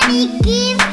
Bonjour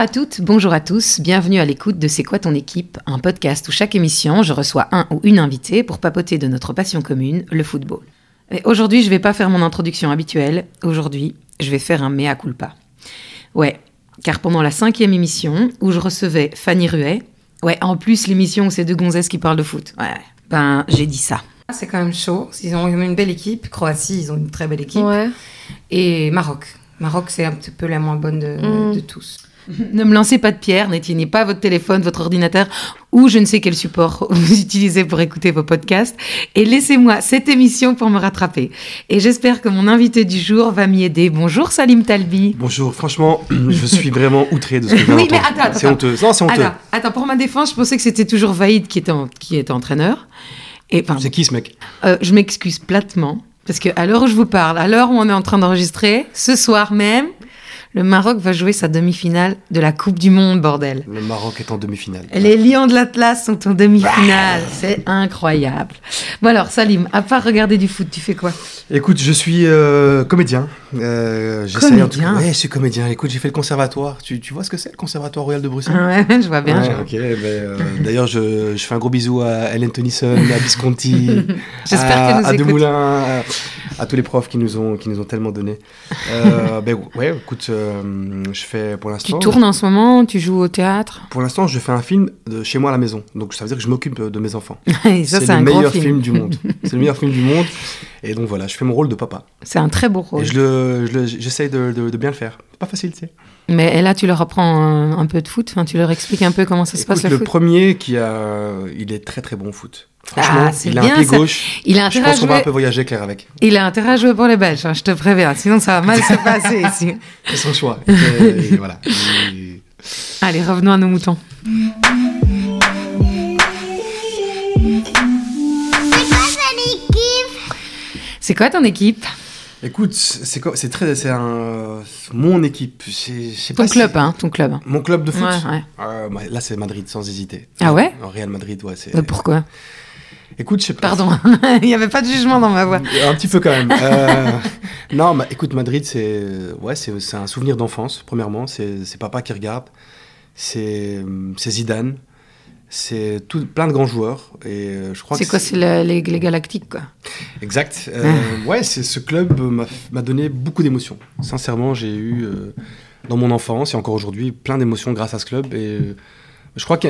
à toutes, bonjour à tous, bienvenue à l'écoute de C'est quoi ton équipe, un podcast où chaque émission je reçois un ou une invitée pour papoter de notre passion commune, le football. Et aujourd'hui, je vais pas faire mon introduction habituelle, aujourd'hui, je vais faire un mea culpa. Ouais, car pendant la cinquième émission où je recevais Fanny Ruet, ouais, en plus l'émission où c'est deux gonzesses qui parlent de foot, ouais, ben j'ai dit ça. C'est quand même chaud, ils ont une belle équipe, Croatie, ils ont une très belle équipe, Ouais. et Maroc. Maroc, c'est un petit peu la moins bonne de, Mm. de tous. Ne me lancez pas de pierre, n'éteignez pas votre téléphone, votre ordinateur ou je ne sais quel support vous utilisez pour écouter vos podcasts et laissez-moi cette émission pour me rattraper. Et j'espère que mon invité du jour va m'y aider. Bonjour Salim Talbi. Bonjour, franchement, je suis vraiment outré de ce que viens Oui, mais attends, attends, C'est honteux. Non, c'est honteux. Attends, attends, pour ma défense, je pensais que c'était toujours Vaïd qui était, en- qui était entraîneur. Et C'est qui ce mec? Euh, je m'excuse platement, parce que à l'heure où je vous parle, à l'heure où on est en train d'enregistrer, ce soir même, le Maroc va jouer sa demi-finale de la Coupe du Monde, bordel. Le Maroc est en demi-finale. Les Lions de l'Atlas sont en demi-finale, c'est incroyable. Bon alors, Salim, à part regarder du foot, tu fais quoi? Écoute, je suis euh, comédien. Euh, j'essaye en tout cas- Comédien Ouais, je suis comédien. Écoute, j'ai fait le conservatoire. Tu, tu vois ce que c'est le conservatoire royal de Bruxelles? Ouais, je vois bien. Ouais, je- ok. ben, euh, D'ailleurs, je, je fais un gros bisou à Hélène Tennyson, à Visconti, à, à. Demoulin, à, à tous les profs qui nous ont, qui nous ont tellement donné. Euh, ben ouais, écoute, euh, je fais pour Tu l'instant. tournes en ce moment, tu joues au théâtre? Pour l'instant, je fais un film de chez moi à la maison. Donc ça veut dire que je m'occupe de mes enfants. C'est le meilleur film. film. du monde. C'est le meilleur film du monde. Et donc voilà, je fais mon rôle de papa. C'est un très beau rôle. Et je je le- j'essaye de, de- de bien le faire. Pas facile, tu sais. Mais et là, tu leur apprends un, un peu de foot. Enfin, tu leur expliques un peu comment ça se passe le le foot. premier qui a, il est très très bon au foot. Franchement, Ah, c'est il a bien, un pied ça. gauche. Il a Je intérêt à pense qu'on va un jouer. peu voyager clair avec. Il a intérêt à jouer pour les Belges, hein, je te préviens. Sinon, ça va mal se passer ici. C'est son choix. Et voilà. Et- Allez, revenons à nos moutons. C'est quoi ton équipe? C'est quoi- c'est très, c'est un, mon équipe. C'est, Ton pas si- club, hein, ton club. Mon club de foot. Ouais, ouais. Euh, là, c'est Madrid, sans hésiter. Ah ouais? En Real Madrid, ouais. C'est... Pourquoi? Écoute, je sais pas. Pardon, il n'y avait pas de jugement dans ma voix. Un petit peu quand même. Euh, non, bah, écoute, Madrid, c'est ouais, c'est c'est un souvenir d'enfance. Premièrement, c'est c'est papa qui regarde. C'est c'est Zidane. C'est tout plein de grands joueurs. Et euh, je crois C'est quoi C'est le- les, les galactiques, quoi. Exact. Euh, ouais, c'est ce club m'a m'a donné beaucoup d'émotions. Sincèrement, j'ai eu euh, dans mon enfance et encore aujourd'hui plein d'émotions grâce à ce club. Et euh, je crois que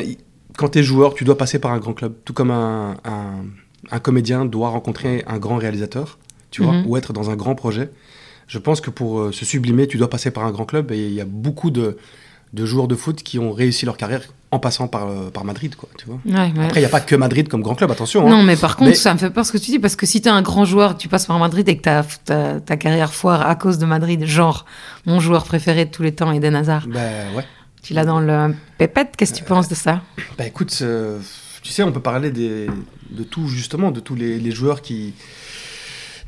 quand tu es joueur, tu dois passer par un grand club, tout comme un, un- un comédien doit rencontrer un grand réalisateur, tu vois, Mhm. ou être dans un grand projet. Je pense que pour se sublimer, tu dois passer par un grand club. Et il y a beaucoup de, de joueurs de foot qui ont réussi leur carrière en passant par, euh, par Madrid, quoi, tu vois. Ouais, ouais. Après, il n'y a pas que Madrid comme grand club, attention. hein. Non, mais par contre, Mais- ça me fait peur ce que tu dis, parce que si t'es un grand joueur, tu passes par Madrid et que ta, carrière foire à cause de Madrid, genre mon joueur préféré de tous les temps, Eden Hazard, Ben ouais. tu l'as dans le pépette, qu'est-ce que tu penses de ça? Bah écoute, euh, tu sais, on peut parler des, de tout, justement, de tous les, les joueurs qui.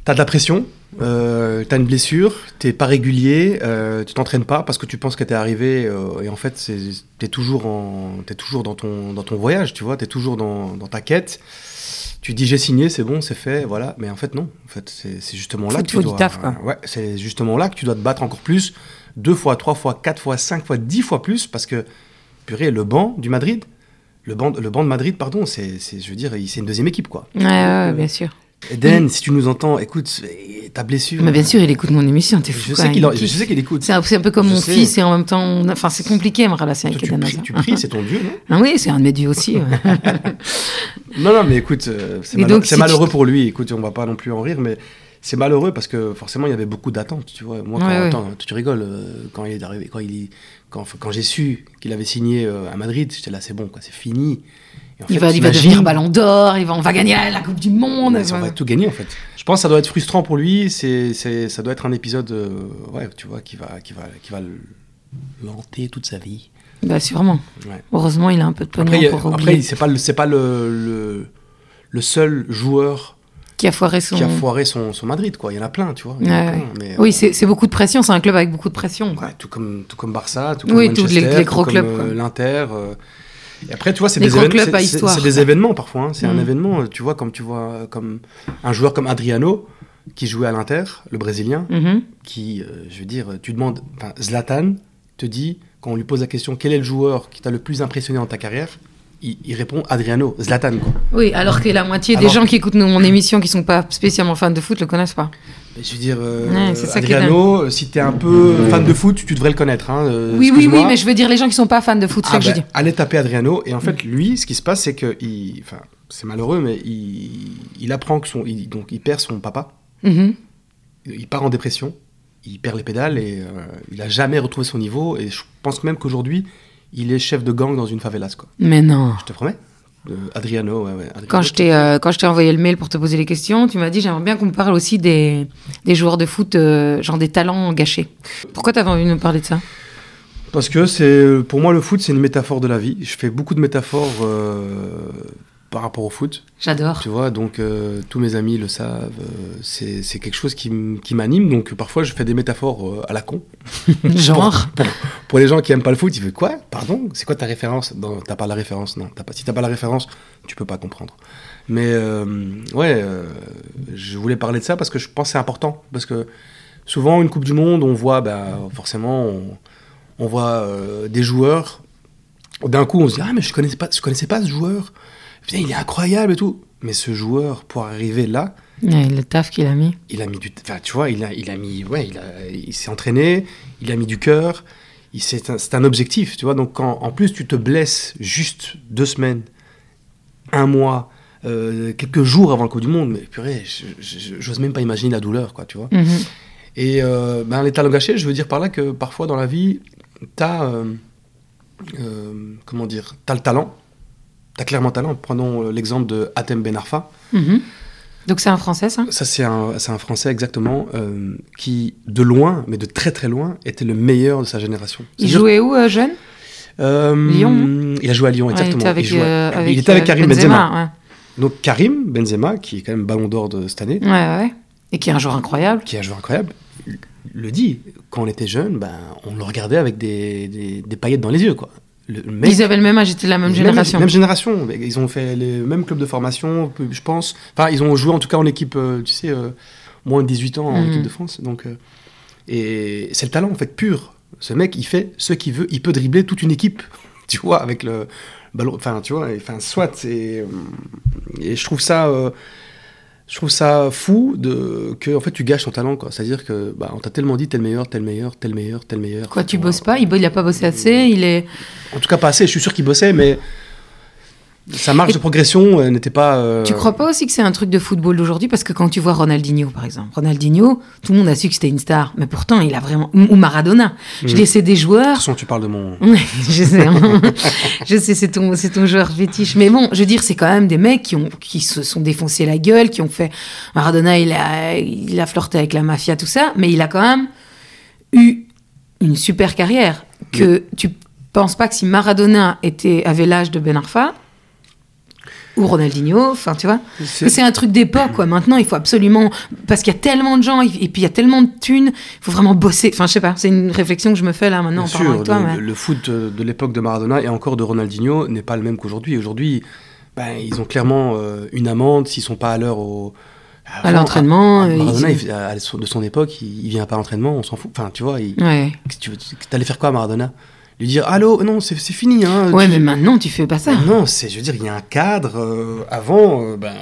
T'as de la pression, euh, t'as une blessure, t'es pas régulier, euh, tu t'entraînes pas parce que tu penses que t'es arrivé euh, et en fait t'es toujours, en, t'es toujours dans, ton, dans ton voyage, tu vois, t'es toujours dans, dans ta quête. Tu dis j'ai signé, c'est bon, c'est fait, voilà. Mais en fait non, en fait c'est c'est justement là que tu dois. taf, quoi. Ouais, c'est justement là que tu dois te battre encore plus, deux fois, trois fois, quatre fois, cinq fois, dix fois plus parce que purée, le banc du Madrid, le banc, le banc de Madrid, pardon, c'est, c'est- je veux dire, c'est une deuxième équipe, quoi. Ouais, ouais, bien sûr. Eden, si tu nous entends, écoute, ta blessure. Mais bien sûr, il écoute mon émission, t'es fou. Je sais, qu'il, écoute. C'est un, peu comme Je mon sais. fils et en même temps, enfin, c'est compliqué ma relation Toi, avec Eden Hazard. tu pries, c'est ton dieu, non? Ah oui, c'est un de mes dieux aussi. ouais. Non, non, mais écoute, euh, c'est, malheureux, donc, c'est si malheureux tu- pour lui. Écoute, on va pas non plus en rire, mais c'est malheureux parce que forcément, il y avait beaucoup d'attentes, tu vois. Moi, quand, Ouais, ouais. attends, tu rigoles, euh, quand il est arrivé, quand il, quand, quand j'ai su qu'il avait signé euh, à Madrid, j'étais là, c'est bon, quoi, c'est fini. Il va, il va devenir ballon d'or, il va, on va gagner la Coupe du Monde. Mais on va tout gagner en fait. Je pense que ça doit être frustrant pour lui. C'est, ça doit être un épisode, euh, ouais, tu vois, qui va, qui va, qui va le, l'hanter toute sa vie. Bah sûrement. Ouais. Heureusement, il a un peu de pognon Après, y a- pour après, oublier c'est pas, le- c'est pas le, le, le seul joueur qui a foiré son... qui a foiré son, son Madrid, quoi. Il y en a plein, tu vois. Ouais, plein, ouais. mais, Oui, euh, c'est beaucoup de pression. C'est un club avec beaucoup de pression. quoi. Ouais, tout comme, tout comme Barça, tout comme Oui, tous les- Manchester, les gros tout clubs, comme, euh, l'Inter. euh. Et après, tu vois, c'est des, événements parfois. hein. C'est un Mm. événement, tu vois, comme tu vois, comme un joueur comme Adriano qui jouait à l'Inter, le Brésilien, Mhm. qui, euh, je veux dire, tu demandes, enfin, Zlatan te dit quand on lui pose la question quel est le joueur qui t'a le plus impressionné dans ta carrière, il, il répond Adriano, Zlatan, quoi. Oui, alors que la moitié des gens qui écoutent mon émission qui sont pas spécialement fans de foot le connaissent pas. Je veux dire, euh, Ouais, ça Adriano, si t'es un peu fan de foot, tu devrais le connaître. Hein, euh, oui, oui, oui, mais je veux dire les gens qui sont pas fans de foot, c'est Ah ça que je ben, dis. allez taper Adriano et en fait lui ce qui se passe c'est que il enfin c'est malheureux mais il, il apprend que son il, donc il perd son papa Mhm. il part en dépression il perd les pédales et euh, il a jamais retrouvé son niveau et je pense même qu'aujourd'hui il est chef de gang dans une favelas quoi. Mais non. je te promets. Adriano ouais, ouais. Adriano, Quand je t'ai euh, quand je t'ai envoyé le mail pour te poser les questions, tu m'as dit j'aimerais bien qu'on me parle aussi des, des joueurs de foot, euh, genre des talents gâchés. Pourquoi t'avais envie de nous parler de ça? Parce que c'est pour moi le foot c'est une métaphore de la vie. Je fais beaucoup de métaphores euh, par rapport au foot J'adore. Tu vois, donc euh, tous mes amis le savent, euh, c'est c'est quelque chose qui, m'anime, donc parfois je fais des métaphores euh, à la con. Genre. Pour, pour les gens qui aiment pas le foot, ils disent quoi? Pardon? C'est quoi ta référence? Non, t'as pas la référence, non. T'as pas, si t'as pas la référence, tu peux pas comprendre. Mais ouais, je voulais parler de ça parce que je pense que c'est important. Parce que souvent, une Coupe du Monde, on voit, bah, forcément, on, on voit des joueurs. D'un coup, on se dit Ah, mais je connaissais pas, je connaissais pas ce joueur. Putain, il est incroyable et tout. Mais ce joueur, pour arriver là, Ouais, le taf qu'il a mis. il a mis du. Enfin, tu vois, il a, il a mis. Ouais, il, a- il s'est entraîné, il a mis du cœur. C'est un, un objectif, tu vois. Donc, quand en plus tu te blesses juste deux semaines, un mois, euh, quelques jours avant le Coupe du Monde, mais purée, j'ose même pas imaginer la douleur, quoi, tu vois. Mhm. Et euh, ben, les talents gâchés, je veux dire par là que parfois dans la vie, t'as. euh, euh, comment dire T'as le talent. T'as clairement talent. Prenons euh, l'exemple de Hatem Ben Arfa. Mhm. Donc c'est un français ça? Ça, c'est un, Français exactement euh, qui, de loin, mais de très très loin, était le meilleur de sa génération. Il jouait où euh, jeune? Euh, Lyon Il a joué à Lyon, Ouais, exactement. Il était avec, il, jouait- avec, il était avec Karim Benzema. Benzema. Donc Karim Benzema, qui est quand même ballon d'or de cette année, Ouais. ouais, ouais. Et qui est un joueur incroyable. qui est un joueur incroyable, le dit. Quand on était jeune, ben, on le regardait avec des, des, des paillettes dans les yeux. Quoi. Le le mec, Ils avaient le même âge, ils étaient de la même génération. Même génération. Ils ont fait les mêmes clubs de formation, je pense. Enfin, ils ont joué en tout cas en équipe, euh, tu sais, euh, moins de 18 ans en Mhm. équipe de France. Donc, euh, et c'est le talent, en fait, pur. Ce mec, il fait ce qu'il veut. Il peut dribbler toute une équipe, tu vois, avec le ballon. Enfin, tu vois, enfin, soit. Et, et je trouve ça. euh, je trouve ça fou de que en fait tu gâches ton talent quoi. C'est-à-dire que bah on t'a tellement dit tel meilleur, tel meilleur, tel meilleur, tel meilleur. Quoi, tu bosses pas? Il, il a pas bossé assez, il est. en tout cas, pas assez. Je suis sûr qu'il bossait, mais sa marge Et- de progression euh, n'était pas. euh, Tu crois pas aussi que c'est un truc de football d'aujourd'hui? Parce que quand tu vois Ronaldinho, par exemple, Ronaldinho, tout le monde a su que c'était une star, mais pourtant il a vraiment. Ou Maradona. Je Mhm. dis, c'est des De joueurs. toute façon, tu parles de mon. Je sais, hein. je sais, c'est ton, c'est ton joueur fétiche. Mais bon, je veux dire, c'est quand même des mecs qui ont, qui se sont défoncés la gueule, qui ont fait. Maradona, il a, il a flirté avec la mafia, tout ça, mais il a quand même eu une super carrière. Que tu penses pas que si Maradona était, avait l'âge de Ben Arfa, ou Ronaldinho, enfin, tu vois, C'est- un truc d'époque, quoi. Maintenant, il faut absolument. Parce qu'il y a tellement de gens, et puis il y a tellement de thunes, il faut vraiment bosser. Enfin, je sais pas, c'est une réflexion que je me fais là maintenant Bien en sûr, avec toi. le, mais- le foot de, l'époque de Maradona et encore de Ronaldinho n'est pas le même qu'aujourd'hui. Aujourd'hui, ben, ils ont clairement euh, une amende s'ils sont pas à l'heure au. À l'entraînement, Maradona, il de son époque, il, vient pas à l'entraînement, on s'en fout. Enfin, tu vois, il, Ouais. tu t'allais faire quoi à Maradona? Lui dire Allô, non, c'est fini. Hein, Ouais, tu- mais maintenant, tu fais pas ça. Non, c'est, je veux dire, il y a un cadre. euh, avant, euh, ben,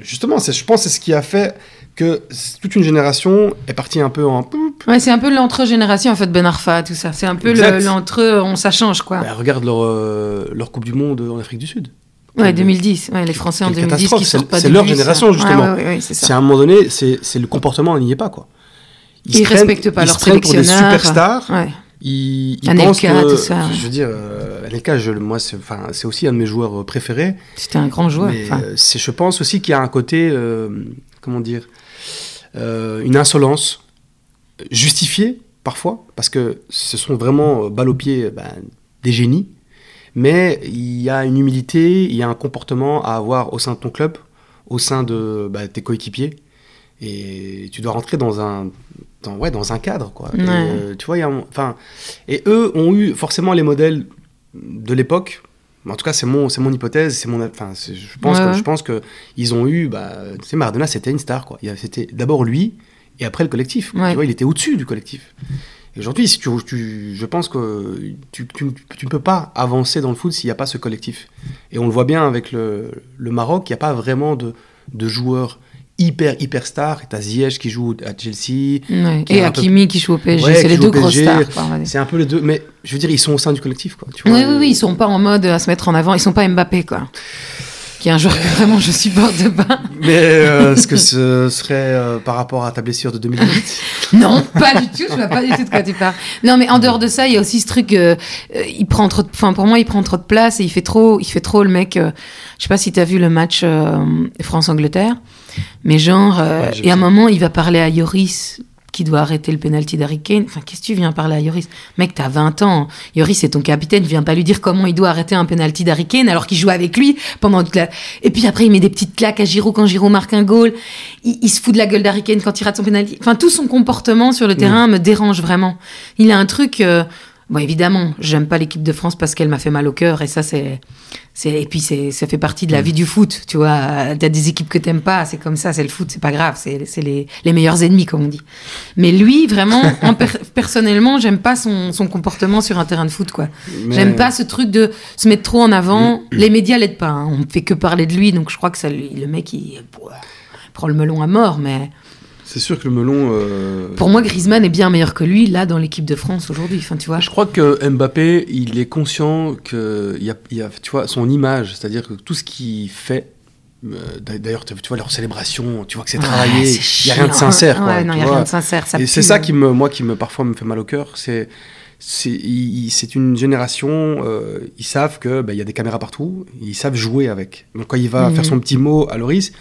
justement, c'est, je pense que c'est ce qui a fait que toute une génération est partie un peu en. Ouais, c'est un peu l'entre-génération, en fait, Ben Arfa, tout ça. C'est un peu le- l'entre, on ça change, quoi. Ben, regarde leur, euh, leur Coupe du Monde en Afrique du Sud. ouais, quelle- 2010. Ouais, les Français en quelle 2010 qui catastrophe. sortent C'est- pas c'est du leur bus, génération, justement. Ouais, ouais, ouais, c'est à un moment donné, c'est, le comportement n'y est pas quoi. Ils prennent- respectent pas ils leur prennent pour des sélectionneur. superstars. Ouais. Anelka, que, tout ça, je veux dire, euh, Anelka, je, moi, c'est, enfin, c'est aussi un de mes joueurs euh, préférés. C'était un grand joueur. Mais c'est, je pense aussi qu'il y a un côté, euh, comment dire, euh, une insolence justifiée parfois, parce que ce sont vraiment balle au pied ben, des génies, mais il y a une humilité, il y a un comportement à avoir au sein de ton club, au sein de bah, tes coéquipiers, et tu dois rentrer dans un, dans, ouais, dans un cadre, quoi. Et, euh, tu vois, y a, enfin, et eux ont eu forcément les modèles de l'époque. En tout cas, c'est mon, c'est mon hypothèse, c'est mon, enfin, je pense Ouais, que, je pense que ils ont eu, bah, tu sais, Maradona, c'était une star, quoi. C'était d'abord lui et après le collectif. Ouais. Tu vois, il était au-dessus du collectif. Et aujourd'hui, si tu, tu- je pense que tu ne peux pas avancer dans le foot s'il n'y a pas ce collectif. Et on le voit bien avec le, le Maroc, il n'y a pas vraiment de, de joueurs hyper, hyper stars. Tu as Ziyech qui joue à Chelsea. Ouais. Qui Et est un peu- Hakimi qui joue au PSG, Ouais, c'est les deux PSG. stars. C'est un peu les deux, mais je veux dire, ils sont au sein du collectif. Quoi, tu Oui, vois, oui, oui, euh, ils sont pas en mode à se mettre en avant. Ils sont pas Mbappé, quoi. Qui est un joueur que vraiment je supporte pas. Mais euh, est-ce que ce serait euh, par rapport à ta blessure de 2008 Non, pas du tout. Je vois pas du tout de quoi tu parles. Non, mais en dehors de ça, il y a aussi ce truc. euh, il prend trop. Enfin, pour moi, il prend trop de place et il fait trop. Il fait trop le mec. je sais pas si t'as vu le match euh, France-Angleterre, mais genre. euh, Ouais, et à un moment, il va parler à Yoris qui doit arrêter le penalty d'Harry Kane. Enfin, qu'est-ce que tu viens parler à Yoris? Mec, t'as 20 ans. Yoris, c'est ton capitaine. Viens pas lui dire comment il doit arrêter un penalty d'Harry Kane alors qu'il joue avec lui pendant toute la... Et puis après, il met des petites claques à Giroud quand Giroud marque un goal. Il, il se fout de la gueule d'Harry Kane quand il rate son penalty. Enfin, tout son comportement sur le terrain me dérange vraiment. Il a un truc... euh, Bon, évidemment, j'aime pas l'équipe de France parce qu'elle m'a fait mal au cœur et ça, c'est, c'est, et puis c'est, ça fait partie de la vie du foot, tu vois. T'as des équipes que t'aimes pas, c'est comme ça, c'est le foot, c'est pas grave, c'est, les, les meilleurs ennemis, comme on dit. Mais lui, vraiment, en per- personnellement, j'aime pas son, son comportement sur un terrain de foot, quoi. Mais- J'aime pas ce truc de se mettre trop en avant. Les médias l'aident pas, hein. on fait que parler de lui, donc je crois que ça, lui- le mec, il, il prend le melon à mort, mais C'est sûr que le melon. euh, pour moi, Griezmann est bien meilleur que lui, là, dans l'équipe de France aujourd'hui, enfin, tu vois. Je crois que Mbappé, il est conscient que il y a, y a, tu vois, son image, c'est-à-dire que tout ce qu'il fait. euh, d'a- D'ailleurs, tu vois leur célébration, tu vois que c'est Ouais, travaillé. Il y a rien de sincère, quoi. Ouais, non, y a rien de sincère. Ça Et c'est ça hein. qui me, moi, qui me parfois me fait mal au cœur. C'est, c'est, une génération. euh, ils savent que bah, il y a des caméras partout. Ils savent jouer avec. Donc quand il va Mhm. faire son petit mot à Loris,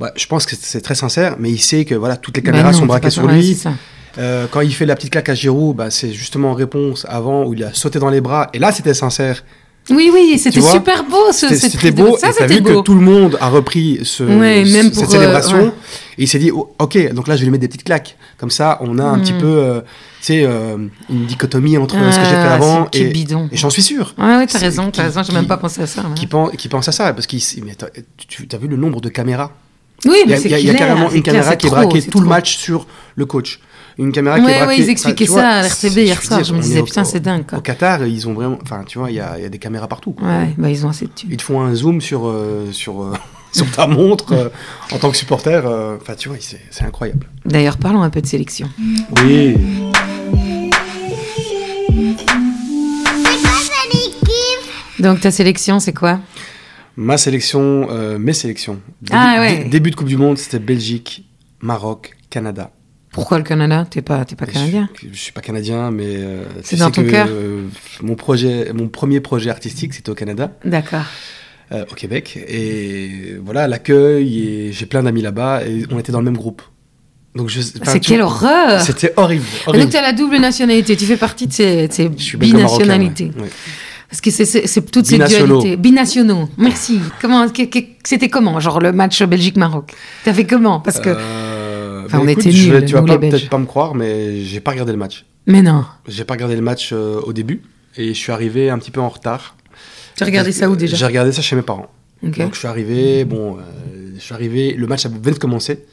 bah, je pense que c'est très sincère, mais il sait que voilà toutes les Bah caméras non, sont braquées sur lui. ça. Euh, quand il fait la petite claque à Giroud, bah, c'est justement en réponse avant où il a sauté dans les bras. Et là, c'était sincère. Oui, oui, c'était super beau ce C'était beau. Ça, et vu beau. que tout le monde a repris ce, Ouais, même ce- pour, cette euh, célébration. ouais. Et il s'est dit, oh, ok, donc là, je vais lui mettre des petites claques. Comme ça, on a un Mm. petit peu, euh, tu sais, euh, une dichotomie entre ce que j'ai fait Ah, avant et, bidon. et j'en suis sûr. Ouais, ouais, t'as raison, t'as raison, j'ai même pas pensé à ça. ouais. Qui pense, qui pense à ça parce t'as- tu as vu le nombre de caméras Oui, Il y mais a, il y a- il y a carrément une clair, caméra qui est braquée tout le match sur le coach. Une caméra qui est braquée. ouais, ils expliquaient tu ça à vois, l'RTB hier soir. veux Je me dire, disais, putain, c'est dingue, quoi. Au Qatar, ils ont vraiment. Enfin, tu vois, il y y a des caméras partout. quoi. Ouais, bah ils ont assez de thunes. Ils te font un zoom sur, euh, sur, euh, sur ta montre euh, en tant que supporter. euh, Enfin, tu vois, c'est c'est incroyable. D'ailleurs, parlons un peu de sélection. Oui. Donc ta sélection, c'est quoi? Ma sélection, euh, mes sélections. Début, Ah, ouais. début de Coupe du Monde, c'était Belgique, Maroc, Canada. Pourquoi le Canada? T'es pas, t'es pas Je canadien? suis- Je suis pas canadien, mais euh, C'est dans ton cœur? euh, mon projet, mon premier projet artistique, c'était au Canada, D'accord. euh, au Québec, et voilà l'accueil. Et j'ai plein d'amis là-bas, et on était dans le même groupe. Donc je. C'est quelle horreur C'était horrible. Donc tu as la double nationalité, tu fais partie de ces, de ces Je binationalités. ouais, ouais. Parce que c'est- c'est toutes ces Binationaux. Merci. Comment C'était comment Genre le match Belgique-Maroc? T'as fait comment? Parce que. Euh, Enfin, bah, on écoute, était je nuls, Tu vas peut-être pas me croire, mais j'ai pas regardé le match. Mais non. J'ai pas regardé le match euh, au début, et je suis arrivé un petit peu en retard. Tu as regardé ça où déjà? J'ai regardé ça chez mes parents. Donc je suis arrivé, bon, euh, je suis arrivé, le match venait de commencer.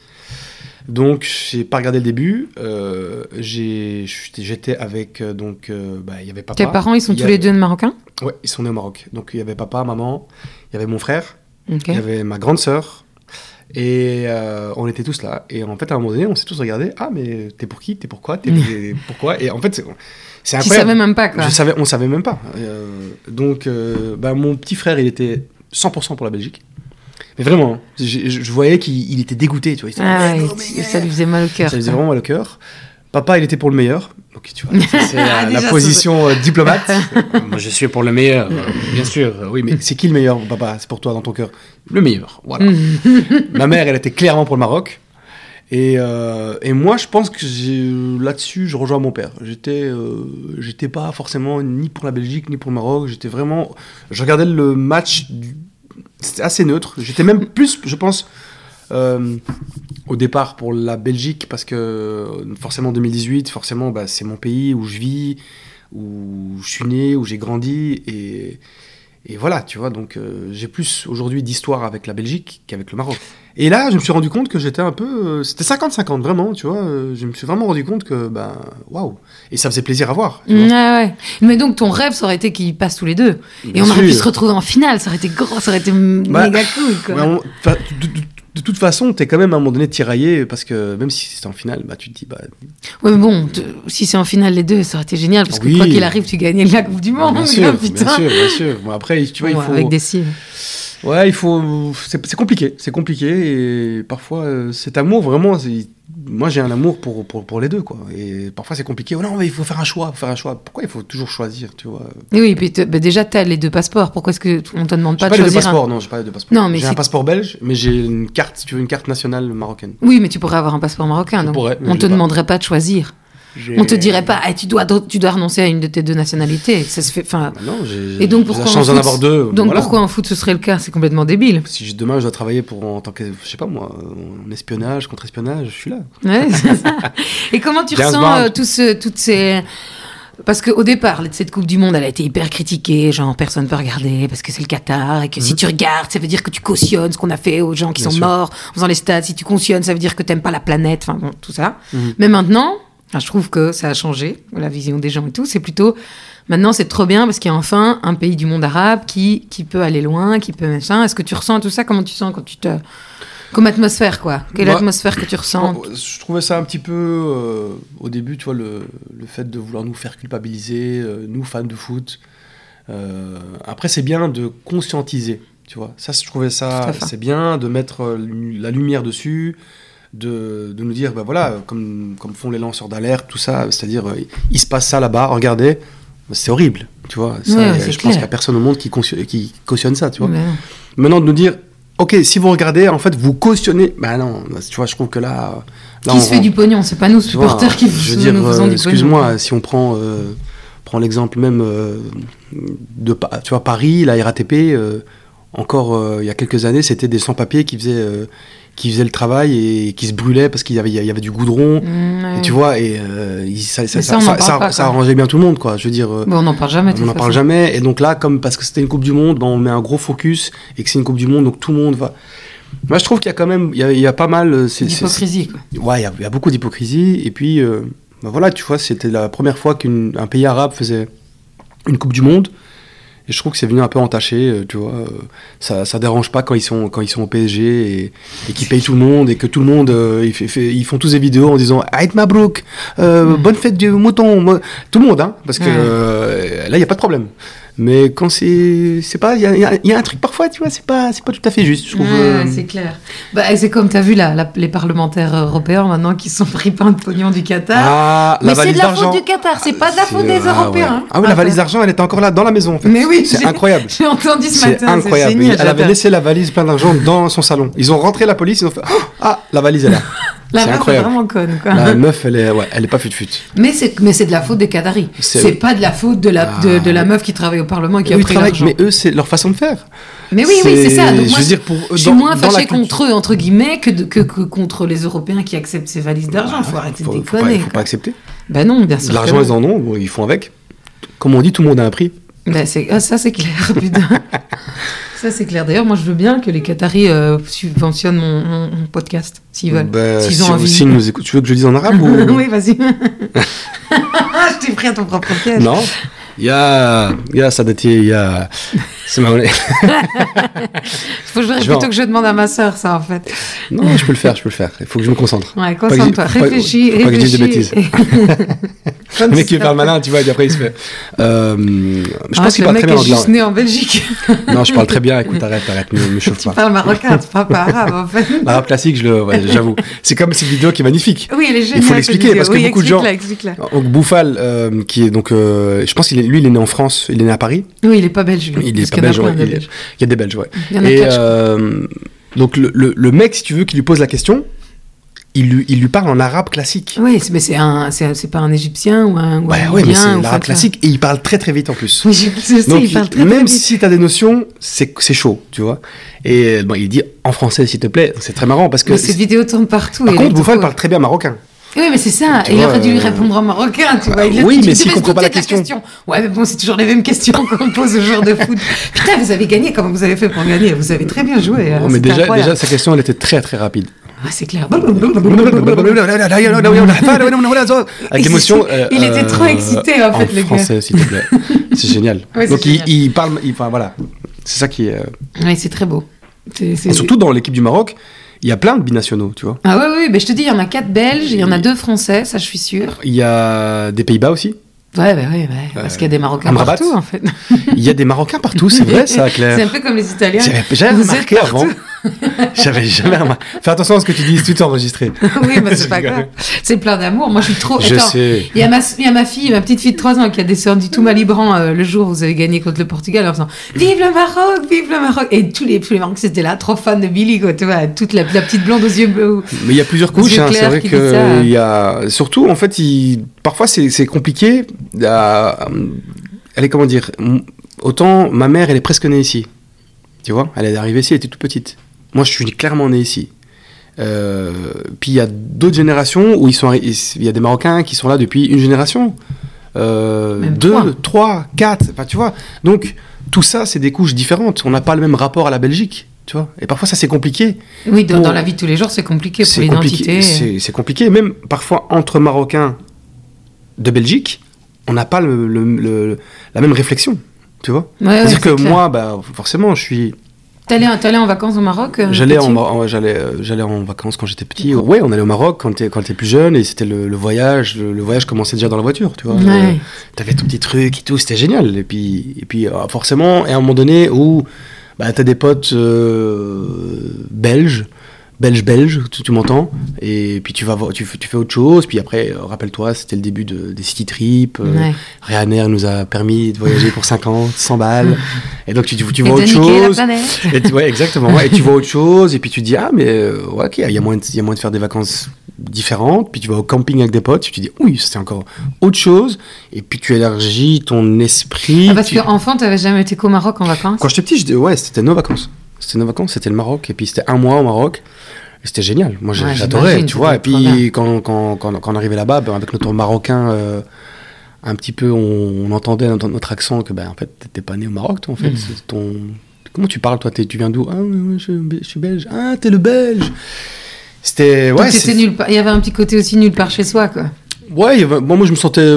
Donc j'ai pas regardé le début. euh, j'ai- j'étais avec euh, donc euh, bah, il y avait papa. Tes parents, ils sont tous les deux marocains? Ouais, ils sont nés au Maroc. Donc il y avait papa, maman, il y avait mon frère, il y avait ma grande sœur. Et euh, on était tous là. Et en fait, à un moment donné, on s'est tous regardés. Ah, mais t'es pour qui? T'es pourquoi T'es pourquoi? Et en fait, c'est- c'est Tu incroyable. savais même pas quoi. Je savais, on savait même pas. Donc, bah, mon petit frère, il était 100% pour la Belgique. Mais vraiment, hein, je, voyais qu'il il était dégoûté, tu vois. Il était, Ah ouais, ça lui faisait mal au cœur. ça lui faisait vraiment mal au cœur. Papa, il était pour le meilleur. Donc, tu vois, c'est la, ça, position euh, diplomate. Moi, je suis pour le meilleur, euh, bien sûr. Oui, mais c'est qui le meilleur, papa? C'est pour toi, dans ton cœur Le meilleur, voilà. Mhm. Ma mère, elle était clairement pour le Maroc. Et, euh, et moi, je pense que là-dessus, je rejoins mon père. J'étais, euh, j'étais pas forcément ni pour la Belgique ni pour le Maroc. J'étais vraiment, je regardais le match, du- c'était assez neutre. J'étais même plus, je pense, euh, au départ pour la Belgique parce que euh, forcément 2018, forcément, bah, c'est mon pays où je vis, où je suis né, où j'ai grandi et et voilà, tu vois, donc euh, j'ai plus aujourd'hui d'histoire avec la Belgique qu'avec le Maroc. Et là, je me suis rendu compte que j'étais un peu. euh, C'était 50-50, vraiment, tu vois. euh, je me suis vraiment rendu compte que, ben, waouh. Et ça faisait plaisir à voir. tu vois. Ouais, ouais. Mais donc ton rêve, ça aurait été qu'ils passent tous les deux. Et on aurait pu se retrouver en finale, ça aurait été gros, ça aurait été Bah, méga cool. Quoi. Ouais, on- enfin, de, toute façon, t'es quand même à un moment donné tiraillé parce que même si c'était en finale, bah, tu te dis, bah, Ouais, mais bon, si c'est en finale les deux, ça aurait été génial parce que Oui. quoi qu'il arrive, tu gagnais la Coupe du Monde. bien sûr, putain. bien sûr, bien sûr. Bon, après, tu vois, il faut. Avec des cibles. Ouais, il faut. C'est c'est compliqué, c'est compliqué et parfois euh, cet amour vraiment. c'est- Moi, j'ai un amour pour, pour, pour les deux, quoi. Et parfois, c'est compliqué. Oh non, mais il faut faire un choix, faire un choix. Pourquoi il faut toujours choisir, tu vois? Et oui, puis bah, déjà, tu as les deux passeports. Pourquoi est-ce que on te demande pas pas de choisir un passeports, non, j'ai pas les deux passeports. Non, mais j'ai un passeport belge, mais j'ai une carte, si tu veux, une carte nationale marocaine. Oui, mais tu pourrais avoir un passeport marocain. Je donc pourrais, on te pas. demanderait pas de choisir. On te dirait pas, Eh, tu, dois, tu dois renoncer à une de tes deux nationalités. Ça se fait. Enfin, non, j'ai et donc pourquoi en foot- avoir deux. donc voilà. pourquoi en foot ce serait le cas? C'est complètement débile. Si je- demain je dois travailler pour en tant que, je sais pas moi, en espionnage, contre-espionnage, je suis là. Ouais, c'est ça. Et comment tu ressens euh, tout ce- toutes ces. Parce qu'au départ, cette Coupe du Monde, elle a été hyper critiquée, genre personne peut regarder parce que c'est le Qatar et que si tu regardes, ça veut dire que tu cautionnes ce qu'on a fait aux gens qui Mhm. Bien sont sûr. morts en faisant les stades. Si tu cautionnes, ça veut dire que t'aimes pas la planète, enfin bon, tout ça. Mhm. Mais maintenant, enfin, je trouve que ça a changé, la vision des gens et tout. C'est plutôt, maintenant c'est trop bien parce qu'il y a enfin un pays du monde arabe qui, qui peut aller loin, qui peut machin. Est-ce que tu ressens tout ça? Comment tu sens quand tu te. Comme atmosphère, quoi? Quelle Moi- atmosphère que tu ressens? je trouvais ça un petit peu euh, au début, tu vois, le, le fait de vouloir nous faire culpabiliser, euh, nous fans de foot. Euh, après, c'est bien de conscientiser, tu vois. Ça, je trouvais ça, c'est bien de mettre la lumière dessus, de, de nous dire, bah voilà, comme, comme font les lanceurs d'alerte, tout ça, c'est-à-dire, euh, il se passe ça là-bas, regardez, c'est horrible, tu vois. Ça, Ouais, euh, je pense qu'il n'y a personne au monde qui, cautionne- qui cautionne ça, tu vois. Maintenant, de nous dire, ok, si vous regardez, en fait, vous cautionnez. Bah non, tu vois, je trouve que là. là Qui on se fait du pognon C'est pas nous, vois, supporters, qui Je veux nous dire, faisons euh, du pognon. excuse-moi, si on prend, euh, prend l'exemple même euh, de tu vois, Paris, la RATP, euh, encore euh, il y a quelques années, c'était des sans-papiers qui faisaient. Qui faisaient le travail et qui se brûlaient parce qu'il y avait, il y avait du goudron, Mmh, et tu vois, et euh, ça, ça, pas, arrangeait bien tout le monde, quoi. Je veux dire, euh, Bon, on n'en parle jamais. on n'en parle jamais. Et donc là, comme parce que c'était une Coupe du Monde, ben, on met un gros focus et que c'est une Coupe du Monde, donc tout le monde va. Moi, je trouve qu'il y a quand même, il y a, il y a pas mal. euh, D'hypocrisie, Ouais, il y a, il y a beaucoup d'hypocrisie. Et puis, euh, ben voilà, tu vois, c'était la première fois qu'un pays arabe faisait une Coupe du Monde. Et je trouve que c'est venu un peu entaché, euh, tu vois. euh, Ça, ça dérange pas quand ils sont, quand ils sont au PSG et, et qu'ils payent tout le monde et que tout le monde, euh, ils, fait- fait- ils font tous des vidéos en disant Aït Mabrouk, euh, bonne fête du mouton. Mo- Tout le monde, hein, parce que euh, là, il n'y a pas de problème. Mais quand c'est. C'est pas. Il y a, y y un truc parfois, tu vois, c'est pas, c'est pas tout à fait juste, je trouve. Euh, c'est clair. Bah, c'est comme tu as vu là, la- les parlementaires européens maintenant qui sont pris plein de pognon du Qatar. Ah, Mais c'est de la faute du Qatar, c'est pas de la faute des ah, Européens. ouais. hein. Ah oui, la valise d'argent, elle était encore là, dans la maison, en fait. Mais oui, C'est incroyable. J'ai entendu ce C'est matin. incroyable. C'est génial, elle avait laissé la valise plein d'argent dans son salon. Ils ont rentré la police, ils ont fait Oh, Ah, la valise est là. La meuf est incroyable. vraiment conne, quoi. La meuf, elle est, ouais, elle est pas fut-fut. Mais c'est mais c'est de la faute des Qataris. C'est- pas de la faute de la Ah. de, de la meuf qui travaille au Parlement et qui Eux, a pris l'argent. mais eux, c'est leur façon de faire. Mais oui, oui, c'est ça. Donc je veux dire, pour, je suis dans- moins fâché contre eux entre guillemets que, de- que, que contre les Européens qui acceptent ces valises d'argent. faut arrêter faut, de faut pas, déconner. faut pas accepter. Bah non, bien sûr. L'argent, ils en ont, bon, ils font avec. Comme on dit, tout le monde a un prix. Bah, c'est- ah, ça c'est clair, putain. ça c'est clair. D'ailleurs, moi je veux bien que les Qataris euh, subventionnent mon, mon- mon podcast, s'ils veulent. Bah, S'ils si, ont envie. s'ils nous écoutent, tu veux que je le dise en arabe ou... oui, vas-y. je t'ai pris à ton propre piège. Non. Il y a, il y a Sadati, il y a. C'est ma monnaie. Faut que je, Je vais plutôt en- que je demande à ma sœur, ça en fait. Non, je peux le faire, je peux le faire. Il faut que je me concentre. Ouais, je- concentre-toi, faut pas- réfléchis, faut pas que je dise des réfléchis. Le mec qui parle malin, tu vois, et après il se fait. Euh, je pense qu'il le parle très bien anglais. né en Belgique. Non, je parle très bien. Écoute, arrête, arrête, ne me chauffe tu pas. parles marocain, tu parles pas arabe en fait. L'arabe classique, je le, ouais, j'avoue. C'est comme cette vidéo qui est magnifique. Oui, elle est géniale. Il faut l'expliquer, parce que Oui, beaucoup de gens-. Donc Bouffal, euh, qui est donc, euh, je pense qu'il lui, il est né en France, il est né à Paris. Oui, il est pas belge. lui, Il est qu'il y en a belge, plein ouais, de il est- Belges. Il y a des Belges, ouais. Il y en a Et euh, donc le, le, le mec, si tu veux, qui lui pose la question, il lui, il lui parle en arabe classique. Oui, mais c'est un, c'est c'est pas un Égyptien ou un. ou Ouais, un ouais, mais c'est l'arabe classique et il parle très très vite en plus. Oui, je, je sais, Donc, il parle très, très même vite. si tu as des notions, c'est c'est chaud, tu vois. Et bon, il dit en français, s'il te plaît. C'est très marrant parce que. Mais cette vidéo tourne partout. Par contre, Bouffal parle très bien marocain. Oui, mais c'est ça. Tu il vois, aurait dû lui euh, répondre en marocain, tu vois. Il Oui, mais s'il comprend pas la question. Ouais, mais bon, c'est toujours les mêmes questions qu'on pose aux joueurs de foot. Putain, vous avez gagné. Comment vous avez fait pour gagner? Vous avez très bien joué. hein, Oh, mais déjà, incroyable. déjà, sa question, elle était très très rapide. Ah, c'est clair. Avec l'émotion. euh, Il était trop excité, en fait, le gars. français, s'il te plaît. C'est génial. Ouais, Donc, il, génial. il parle. il- Enfin, voilà. C'est ça qui est. euh, Oui, c'est très beau. C'est- surtout dans l'équipe du Maroc, il y a plein de binationaux, tu vois. Ah oui, oui, mais je te dis, il y en a quatre Belges, il y en a deux Français, ça je suis sûre. Il y a des Pays-Bas aussi. Ouais, ouais, ouais, ouais, parce qu'il y a des Marocains Amrabat. partout, en fait. Il y a des Marocains partout, c'est vrai, ça, C'est Claire. un peu comme les Italiens. J'avais remarqué avant. J'avais jamais remarqué. Fais attention à ce que tu dis, tout est enregistré. oui, mais c'est pas rigole. grave. C'est plein d'amour. Moi, je suis trop. Je Attends, sais. Il y, a ma, il y a ma fille, ma petite fille de 3 ans, qui a descendu tout Malibran euh, le jour où vous avez gagné contre le Portugal en faisant Vive le Maroc, vive le Maroc Et tous les, tous les Marocains étaient là, trop fans de Billy, quoi, tu vois, toute la, la petite blonde aux yeux bleus. Mais il y a plusieurs couches, hein, c'est vrai que il y a surtout en fait, il... parfois c'est c'est compliqué. à- Elle est comment dire Autant ma mère, elle est presque née ici, tu vois. Elle est arrivée ici, elle était toute petite. Moi, je suis clairement né ici. Euh, puis il y a d'autres générations où ils sont, arri- il y a des Marocains qui sont là depuis une génération, euh, deux, trois. trois, quatre. Enfin, tu vois. Donc tout ça, c'est des couches différentes. On n'a pas le même rapport à la Belgique, tu vois. Et parfois, ça c'est compliqué. Oui, dans, Pour- dans la vie de tous les jours, c'est compliqué pour l'identité. C'est compliqué. Même parfois entre Marocains de Belgique, on n'a pas le- le- le- la même réflexion. Tu vois Ouais, ouais, C'est-à-dire que clair. moi, bah, forcément, je suis. T'allais en vacances au Maroc euh, J'allais en, j'allais, euh, j'allais en vacances quand j'étais petit. Ouais, on allait au Maroc quand t'es, quand t'es plus jeune et c'était le, le voyage. Le, le voyage commençait déjà dans la voiture, tu vois. Ouais. Euh, T'avais ton petit truc et tout, c'était génial. Et puis, et puis forcément, et à un moment donné où bah, t'as des potes euh, belges, belges, tu, tu m'entends, et puis tu vas voir, tu, fais- tu fais autre chose. Puis après, euh, rappelle-toi, c'était le début de, des city trips. euh, Ouais. Ryanair nous a permis de voyager pour 50, 100 balles. Et donc tu, tu Et vois autre chose. Et tu- ouais, exactement. ouais, et tu vois autre chose, et puis tu dis, ah, mais euh, ouais, ok, il y, a moyen de- il y a moyen de faire des vacances différentes. Puis tu vas au camping avec des potes, tu te dis, oui, c'est encore autre chose. Et puis tu élargis ton esprit. Ah, parce tu- qu'enfant, t'avais jamais été qu'au Maroc en vacances? Quand j'étais petit, je dis, ouais, c'était nos vacances. C'était nos vacances, c'était le Maroc. Et puis c'était un mois au Maroc. Et c'était génial. Moi, Ouais, j'adorais, tu vois. Et puis quand, quand, quand, quand on arrivait là-bas, ben, avec notre marocain. euh, un petit peu, on, on entendait dans notre accent que, ben, en fait, t'étais pas né au Maroc, toi, en fait. Ton... Comment tu parles, toi? Tu viens d'où? Ah, je, je suis belge. Ah, t'es le belge. C'était. Ouais, nulle part- Il y avait un petit côté aussi nulle part chez soi, quoi. ouais avait- bon, moi, je me sentais.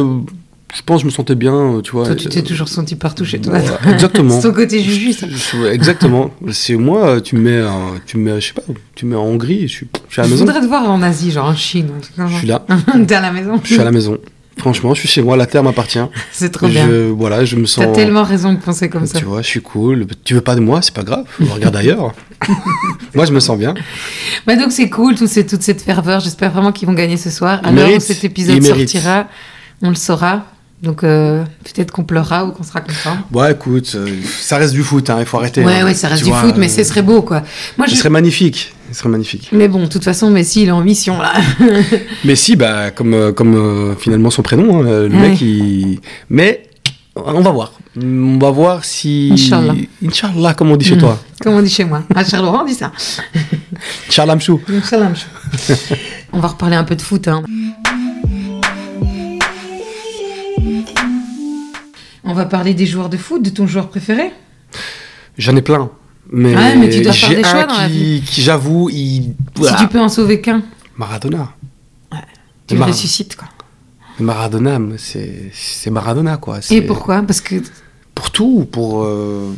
Je pense que je me sentais bien, euh, tu vois. Toi, tu t'es toujours senti partout chez toi. Exactement. Ton côté juju, ça. Je- je- exactement. C'est moi, tu me mets, en- tu me mets, je sais pas, tu me mets en Hongrie, je suis, je suis à la Je maison. voudrais te voir en Asie, genre en Chine. Je suis là, T'es à la maison. je suis à la maison. Franchement, je suis chez moi, la terre m'appartient. C'est trop bien. Je, voilà, je me T'as sens. tellement raison de penser comme ça. Tu vois, je suis cool. Tu veux pas de moi, c'est pas grave. Regarde ailleurs. moi, je me sens bien. Bah donc c'est cool, tout ces- toute cette ferveur. J'espère vraiment qu'ils vont gagner ce soir. Alors cet épisode sortira, on le saura. Donc euh, peut-être qu'on pleurera ou qu'on sera content. Ouais, écoute, euh, ça reste du foot, hein, il faut arrêter. Ouais, hein. ouais, ça reste du vois, foot, mais euh, ce serait beau, quoi. Moi, Ce je... serait magnifique. Ce serait magnifique. Mais bon, de toute façon, Messi, il est en mission, là. Mais si, bah, comme, comme finalement son prénom, hein, le Ouais. mec, il. Mais on va voir. On va voir si. Inch'Allah. Inch'Allah, comme on dit chez Mm. toi. Comme on dit chez moi. À Charleroi, on dit ça. Inch'Allah, Mchou. Chose. on va reparler un peu de foot, hein. On va parler des joueurs de foot, de ton joueur préféré? J'en ai plein. Mais, Ouais, mais tu dois faire des choix un dans la qui, qui j'avoue, il. Si tu peux en sauver qu'un, Maradona. tu le Mar- ressuscites, quoi. Maradona, c'est c'est Maradona, quoi. Et pourquoi? Parce que Pour tout, pour, euh,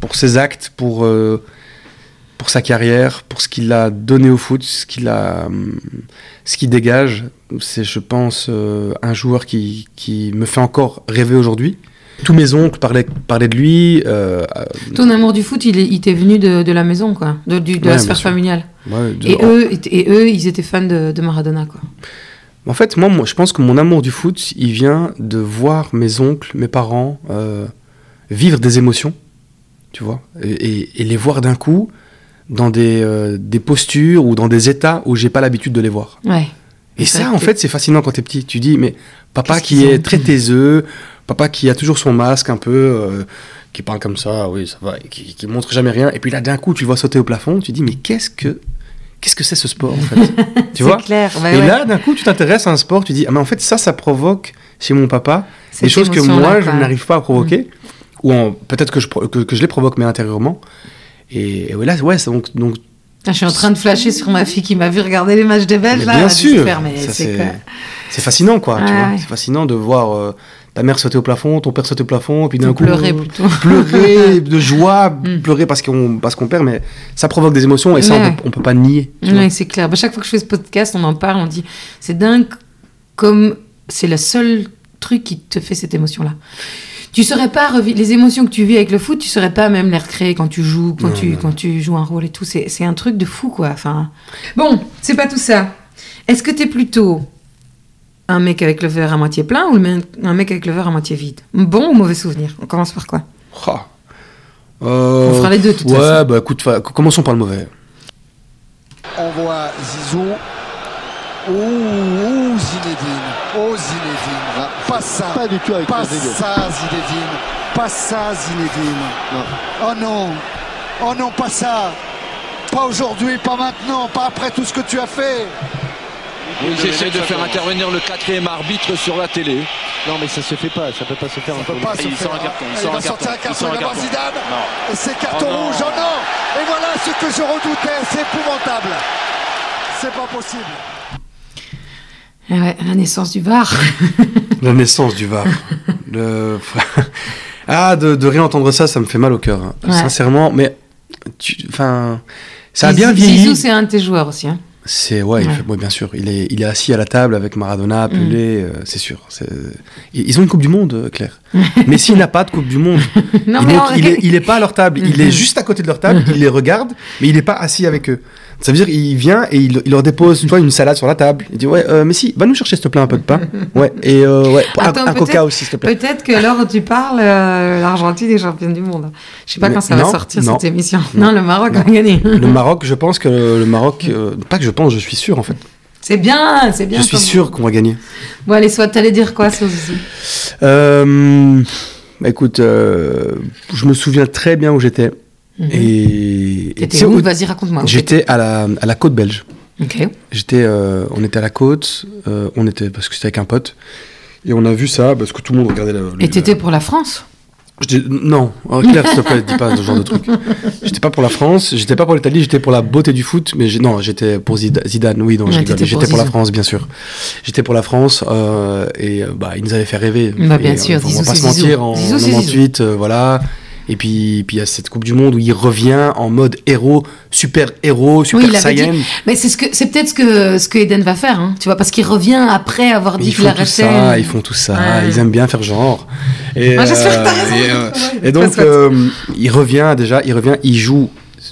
pour ses actes, pour, euh, pour sa carrière, pour ce qu'il a donné au foot, ce qu'il a, hum, ce qu'il dégage. C'est, je pense, euh, un joueur qui, qui me fait encore rêver aujourd'hui. Tous mes oncles parlaient, parlaient de lui. euh, ton amour du foot, il, il t'est venu de, de la maison, quoi. De, du- de Ouais, la sphère familiale. ouais, de- Et eux, et eux, ils étaient fans de, de Maradona, quoi. En fait, moi, moi, je pense que mon amour du foot, il vient de voir mes oncles, mes parents euh, vivre des émotions, tu vois, et, et- et les voir d'un coup dans des, euh, des postures ou dans des états où j'ai pas l'habitude de les voir. Ouais. Et ça, en fait, c'est fascinant quand t'es petit. Tu dis, mais papa Qu'est-ce qui est très taiseux, papa qui a toujours son masque un peu, euh, qui parle comme ça, oui, ça va, et qui, qui montre jamais rien. Et puis là, d'un coup, tu le vois sauter au plafond, tu dis, mais qu'est-ce que qu'est-ce que c'est ce sport, en fait Tu vois clair. Et ouais. là, d'un coup, tu t'intéresses à un sport, tu dis, ah, mais en fait, ça, ça provoque chez mon papa Cette des choses que moi, je. Mm. n'arrive pas à provoquer, ou en- peut-être que je, que, que je les provoque, mais intérieurement. Et, et ouais, là, ouais, c'est donc, donc Ah, je suis en train de flasher sur ma fille qui m'a vu regarder les matchs des Belges. Là, bien sûr, c'est fascinant quoi. Ouais, ouais. C'est fascinant de voir euh, ta mère sauter au plafond, ton père sauter au plafond, et puis d'un Ou coup pleurer plutôt. pleurer de joie, Mm. pleurer parce qu'on parce qu'on perd, mais ça provoque des émotions et ça Ouais. on peut, on peut pas nier. tu. Oui, c'est clair. Bah, chaque fois que je fais ce podcast, on en parle, on dit c'est dingue comme c'est le seul truc qui te fait cette émotion-là. Tu saurais pas les émotions que tu vis avec le foot, tu saurais pas même les recréer quand tu joues, quand Non, tu non. quand tu joues un rôle et tout. C'est un truc de fou quoi. Enfin bon, c'est pas tout ça. Est-ce que t'es plutôt un mec avec le verre à moitié plein ou un mec avec le verre à moitié vide? Bon ou mauvais souvenir? On commence par quoi? Euh, On fera les deux, de toute ouais, façon. bah écoute, fa- commençons par le mauvais. On voit Zizou. Ouh, ouh, Zinedine. Oh, Zinedine. Pas ça. Pas du tout avec Pas ça, Zinedine. Pas ça, Zinedine. Oh non. Oh non, pas ça. Pas aujourd'hui, pas maintenant, pas après tout ce que tu as fait. Ils essaient de faire intervenir le quatrième arbitre sur la télé. Non, mais ça se fait pas, ça peut pas se faire. Ça peut pas se il faire. sort un carton, il Il sort va un sortir un carton, il carton, sort il un va voir carton. Zidane. Non. Et c'est carton Oh non. rouge, oh non Et voilà ce que je redoutais, c'est épouvantable. C'est pas possible. Ah ouais, La naissance du VAR. La naissance du VAR. Le- ah, de, de réentendre ça, ça me fait mal au cœur. hein. Ouais. Sincèrement, mais tu- enfin, ça a bien Zizou, vieilli. c'est un de tes joueurs aussi. hein. C'est ouais, il Ouais. fait- ouais, bien sûr. Il est, il est assis à la table avec Maradona, Mm. Pelé, euh, c'est sûr. Ils ont une Coupe du Monde, euh, Claire. Mais s'il n'a pas de Coupe du Monde, Non, il, est, il, est, il est pas à leur table. Il Mhm. est juste à côté de leur table. Il les regarde, mais il n'est pas assis avec eux. Ça veut dire il vient et il, il leur dépose, tu vois, une salade sur la table. Il dit ouais, euh, mais si, va nous chercher s'il te plaît un peu de pain. Ouais et euh, ouais, un- Attends, un, coca aussi s'il te plaît. Peut-être que alors tu parles, euh, l'Argentine est championne du monde. Je sais pas Mais quand ça va sortir non, cette émission. non. Non, le Maroc va gagner. Le Maroc, je pense que le Maroc, euh, pas que je pense, je suis sûr en fait. C'est bien, c'est bien. Je suis comme- sûr qu'on va gagner. Bon, allez, soit t'allais dire quoi Zizou Euh, écoute, euh, je me souviens très bien où j'étais. Mhm. Et, T'étais où Vas-y, raconte-moi. j'étais à la, à la côte belge. t'étais. Ok. J'étais, euh, on était à la côte, euh, on était parce que c'était avec un pote, et on a vu ça parce que tout le monde regardait la. Et t'étais pour la France Non, oh, Claire, s'il te plaît, dis pas ce genre de truc. J'étais pas pour la France, j'étais pas pour l'Italie, j'étais pour la beauté du foot, mais non, j'étais pour Zida- Zidane, oui, pour J'étais pour la. France, bien sûr. J'étais pour la France, euh, et bah, ils nous avaient fait rêver. Bah, bien Et, sûr, euh, on Zizou, va pas se mentir, en Zizou, c'est 98, euh, voilà. Et puis, puis il y a cette Coupe du Monde où il revient en mode héros, super héros, super dit- saiyan. Mais c'est ce que c'est peut-être ce que ce que Eden va faire, hein, tu vois, parce qu'il revient après avoir dit Ils qu'il font tout arrêtait. ça, ils font tout ça, Ouais. ils aiment bien faire genre. Et, t'as euh, raison. et, euh, et donc, euh, il revient déjà, il revient, il joue.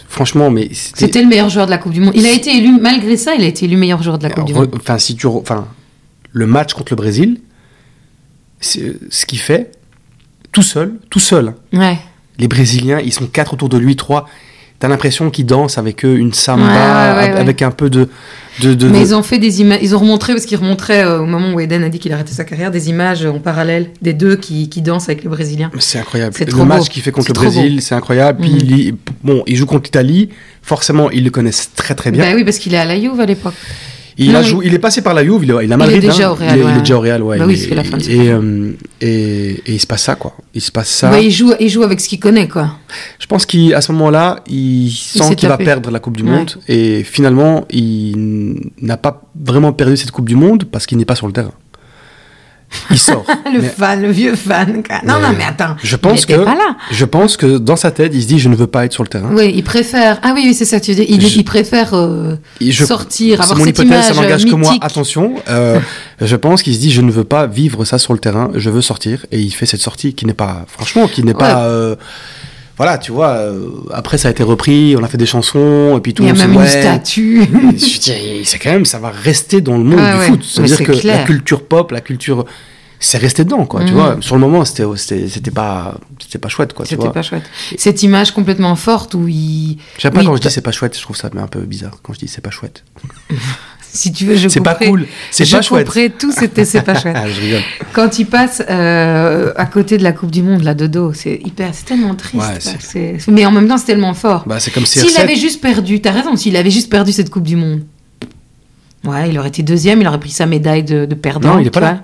Franchement, mais c'était. Le meilleur joueur de la Coupe du Monde. Il a été élu, malgré ça, il a été élu meilleur joueur de la Coupe du Monde. Enfin, si tu, re- enfin, le match contre le Brésil, ce qu'il fait, tout seul, tout seul. Ouais. Les Brésiliens, ils sont quatre autour de lui, trois. T'as l'impression qu'ils dansent avec eux une samba, Ouais, ouais, ouais, ab- ouais. avec un peu de. de, de- Mais de- ils ont fait des images, ils ont remontré, parce qu'ils remontraient euh, au moment où Eden a dit qu'il arrêtait sa carrière, des images en parallèle des deux qui, qui dansent avec les Brésiliens. C'est incroyable. C'est le match qu'il fait contre le Brésil, c'est incroyable. Puis Mhm. il- bon, il joue contre l'Italie. Forcément, ils le connaissent très très bien. Bah oui, parce qu'il est à la Juve à l'époque. Il, Non, a mais- joué, il est passé par la Juve, il, a Il est Madrid. déjà hein. au Real, Il est, il ouais. est déjà au Real, ouais. Bah oui, Il c'est la fin de sa et, euh, et, et il se passe ça, quoi. Il se passe ça. Il, joue, il joue avec ce qu'il connaît, quoi. Je pense qu'à ce moment-là, il sent qu'il va perdre la Coupe du Ouais. Monde. Et finalement, il n'a pas vraiment perdu cette Coupe du Monde parce qu'il n'est pas sur le terrain. Il sort. Le Mais fan, le vieux fan. quoi. Non, Mais non, mais attends. je pense que- pas là. je pense que dans sa tête, il se dit Je ne veux pas être sur le terrain. Oui, il préfère. Ah oui, oui, c'est ça tu dis. Il, Je- il préfère euh, je- sortir, avoir mon cette hypothèse, ça image n'engage euh, que moi. Attention, euh, je pense qu'il se dit je ne veux pas vivre ça sur le terrain, je veux sortir et il fait cette sortie qui n'est pas, franchement, qui n'est pas. euh, voilà, tu vois. euh, après, ça a été repris, on a fait des chansons et puis tout Il y a le monde même une ouais. statue. Je c'est quand même, ça va rester dans le monde Ah du ouais, foot. Ça veut mais dire c'est que clair. la culture pop, la culture, c'est resté dedans, quoi. Tu Mhm. vois, sur le moment, c'était, pas, c'était pas chouette, quoi. C'était pas chouette. Cette image complètement forte où il. Je sais pas quand je dis c'est pas chouette, je trouve ça un peu bizarre quand je dis c'est pas chouette. Si tu veux, je C'est pas cool, c'est je pas chouette. couperai tout, c'était c'est pas chouette. Ah, je rigole. Quand il passe euh, à côté de la Coupe du Monde, là, de dos, c'est hyper, c'est tellement triste. Ouais, Mais en même temps, c'est tellement fort. Bah, c'est comme S'il CR7. avait juste perdu, t'as raison, s'il avait juste perdu cette Coupe du Monde, ouais, il aurait été deuxième, il aurait pris sa médaille de, de perdant. Non, il est pas là.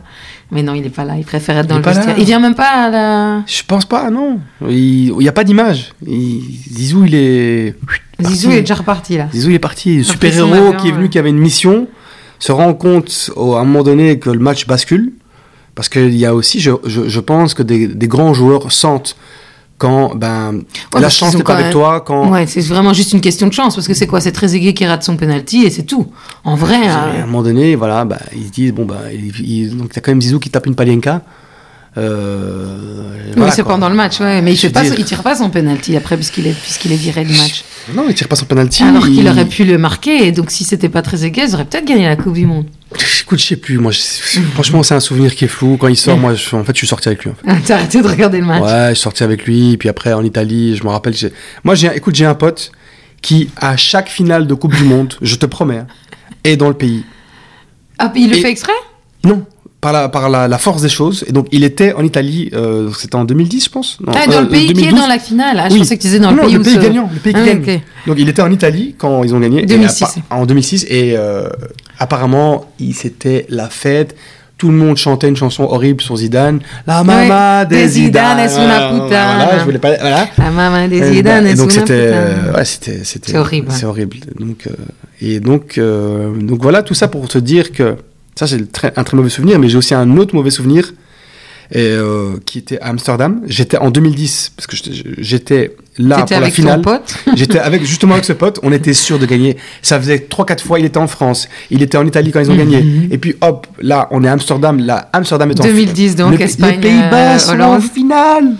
Mais non, il est pas là, il préfère être dans le vestiaire. Il vient même pas à la. Je pense pas, non. Il n'y a pas d'image. Il- Zizou, il est. Zizou est déjà reparti là. Zizou, il est parti. Super-héros avion, qui est venu, ouais. qui avait une mission, se rend compte au- à un moment donné que le match bascule. Parce qu'il y a aussi, je, je, je pense que des, des grands joueurs sentent quand ben, la chance n'est pas avec même- toi. Quand, Ouais, c'est vraiment juste une question de chance parce que c'est quoi? C'est Trezeguet qui rate son penalty et c'est tout. En vrai, à euh, un moment donné, voilà, bah, ils se disent bon bah, il, il- donc t'as quand même Zizou qui tape une palienka. Euh, oui, c'est pendant le match, ouais, mais il il tire pas son penalty après puisqu'il est puisqu'il est viré du match. Non, il tire pas son penalty. Alors qu'il il- aurait pu le marquer et donc si c'était pas Trezeguet, ils auraient peut-être gagné la Coupe du Monde. Écoute, je sais plus. Moi, je- franchement, c'est un souvenir qui est flou. Quand il sort, moi, je- en fait, je suis sorti avec lui. en fait. T'as arrêté de regarder le match. Ouais, je suis sorti avec lui. Puis après, en Italie, je me rappelle. j'ai- Moi, j'ai, écoute, j'ai un pote qui, à chaque finale de Coupe du Monde, je te promets, hein, est dans le pays. Ah, il le Et- fait exprès? Non, par la, par la, la force des choses. Et donc, il était en Italie. euh, c'était en 2010, je pense. Non, Ah, dans euh, le pays qui est 2012. dans la finale. Ah, je Oui. pensais que tu disais dans le pays le pays gagnant, le pays qui Ah, gagne. Donc il était en Italie quand ils ont gagné. Et 2006. appa- en 2006. Et euh, apparemment, il- c'était la fête. Tout le monde chantait une chanson horrible sur Zidane. La mama Ouais, des Zidane Zidane. es una puttana. Voilà, je voulais pas. Voilà. La maman des Zidane et est donc c'était, putain. ouais, c'était, c'était. C'est horrible, C'est horrible. Donc et donc donc voilà tout ça pour te dire que ça c'est le un très mauvais souvenir, mais j'ai aussi un autre mauvais souvenir et euh, qui était à Amsterdam. J'étais en 2010 parce que j'étais- là pour la avec finale. ton pote. J'étais avec justement avec ce pote, on était sûr de gagner. Ça faisait 3-4 fois, il était en France, il était en Italie quand ils ont gagné. Mhm. Et puis hop, là, on est à Amsterdam, là, Amsterdam est en 2010, donc, les, Espagne, Les Pays-Bas euh, sont en finale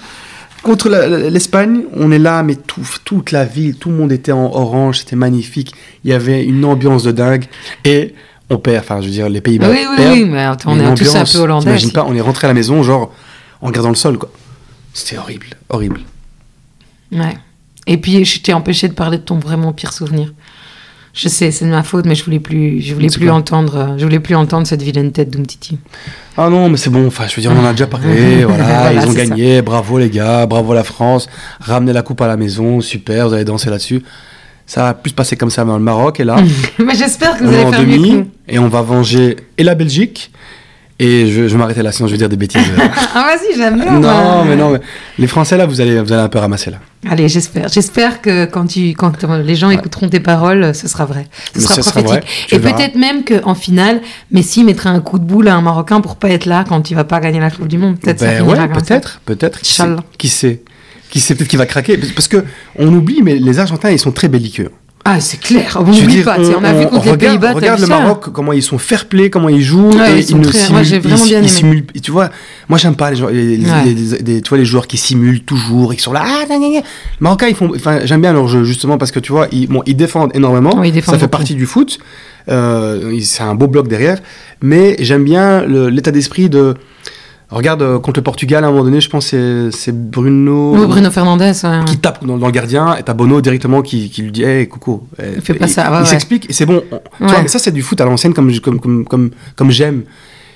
contre la- la- l'Espagne. On est là, mais tout, toute la ville, tout le monde était en orange, c'était magnifique. Il y avait une ambiance de dingue. Et on perd, enfin, je veux dire, les Pays-Bas Oui, oui, perdent. oui, mais attends, on est tous un peu hollandais. T'imagines pas, on est rentré à la maison, genre, en regardant le sol, quoi. C'était horrible, horrible. Ouais. Et puis, je t'ai empêché de parler de ton vraiment pire souvenir. Je sais, c'est de ma faute, mais je voulais plus, je voulais plus quoi entendre, euh, je voulais plus entendre cette vilaine tête d'Umtiti. Ah non, mais c'est bon, enfin, je veux dire, on en a déjà parlé, voilà, Voilà, ils ont gagné, bravo les gars, bravo la France, ramenez la coupe à la maison, super, vous allez danser là-dessus. Ça va plus se passer comme ça dans le Maroc, et là, mais j'espère que vous allez en faire mieux que demi, nous. et on va venger et la Belgique, et je, je vais m'arrêter là, sinon je vais dire des bêtises. Ah vas-y, j'aime bien. non, mais non, mais les Français là, vous allez, vous allez un peu ramasser là. Allez, j'espère. J'espère que quand, tu, quand euh, les gens écouteront tes paroles, ce sera vrai. Ce Mais sera ce sera prophétique. vrai, Et peut-être même qu'en finale, Messi mettra un coup de boule à un Marocain pour pas être là quand il va pas gagner la Coupe du Monde. Peut-être Ben ouais, peut-être, peut-être. Qui sait, Inch'Allah. qui sait Qui sait peut-être qu'il va craquer Parce que on oublie, mais les Argentins, ils sont très belliqueux. Ah, c'est clair. On Je veux n'oublie pas. sais, On, a vu contre les regarde, Pays-Bas. t'as regarde le Maroc, comment ils sont fair-play, comment ils jouent. Ouais, et ils sont ne simulent- moi, j'ai vraiment ils- bien ils aimé. simulent- tu vois, moi j'aime pas les, gens, les, les- Ouais. les- les- tu vois, les joueurs qui simulent toujours, ils sont là. Ah, gna. Les Marocains, ils font. Enfin, j'aime bien leur jeu justement parce que tu vois, ils, bon, ils défendent énormément. Ils défendent ça fait beaucoup. partie du foot. Euh, ils- c'est un beau bloc derrière, mais j'aime bien l'état d'esprit de. Regarde euh, contre le Portugal à un moment donné, je pense que c'est- Bruno. Oh, Bruno Fernandez. ouais. qui tape dans, dans le gardien et t'as Bono directement qui, qui lui dit hey coucou Eh, Fais pas il- ça, ouais, il ouais. s'explique et c'est bon tu vois, mais ça c'est du foot à l'ancienne comme, comme, comme, comme, comme j'aime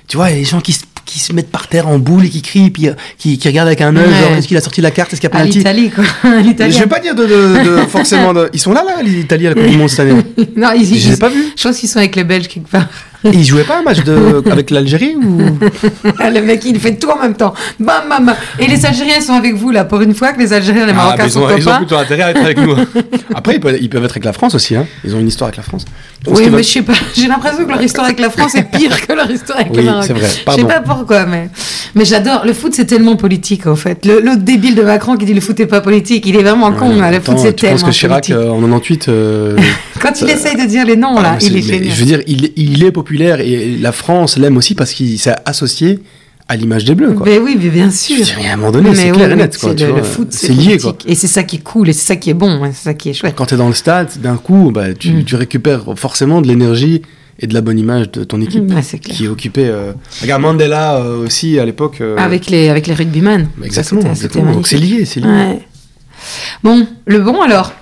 tu vois, il y a des gens qui se, qui se mettent par terre en boule et qui crient, puis euh, qui, qui regardent avec un œil, Ouais. est-ce qu'il a sorti la carte, est-ce qu'il y a penalty l'Italie, quoi. L'Italie. Je vais pas dire de, de- de- forcément de... Ils sont là, là, l'Italie à la Coupe du Monde cette année. Non, ils, Je les ai ils- pas vus. Je pense qu'ils sont avec les Belges quelque part. Et ils jouaient pas un match de... avec l'Algérie ou... le mec, il fait tout en même temps. Bam, bam, bam. Et les Algériens sont avec vous, là, pour une fois que les Algériens et les Ah, Marocains mais ils, sont ont, ils ont plutôt intérêt à être avec nous. Après, ils peuvent, ils peuvent être avec la France aussi. Hein. Ils ont une histoire avec la France. Je pense Oui, mais je sais pas. J'ai l'impression que leur histoire avec la France est pire que leur histoire avec Oui, le Maroc. c'est vrai. Je sais pas pourquoi, mais mais j'adore. Le foot, c'est tellement politique, en fait. Le- L'autre débile de Macron qui dit le foot est pas politique, il est vraiment con. Ouais, là. Le attends, foot, c'est tu penses tellement que Chirac, euh, en 98, euh, Quand il essaye de dire les noms, là, ah, mais il est génial. je veux dire, il, il est populaire et la France l'aime aussi parce qu'il s'est associé à l'image des Bleus. Quoi. Mais oui, mais bien sûr. dire, à un moment donné, c'est oui, clair et net. Quoi, c'est tu le, vois. le foot, c'est c'est lié. Quoi. Et c'est ça qui est cool, et c'est ça qui est bon, ouais, c'est ça qui est chouette. Quand tu es dans le stade, d'un coup, bah, tu, Mm. tu récupères forcément de l'énergie et de la bonne image de ton équipe clair. qui est occupée. euh, Regarde Mandela euh, aussi à l'époque. euh, Avec les, avec les rugbyman. Exactement. Ça. Donc c'est lié, c'est lié. Ouais. Bon, le bon alors?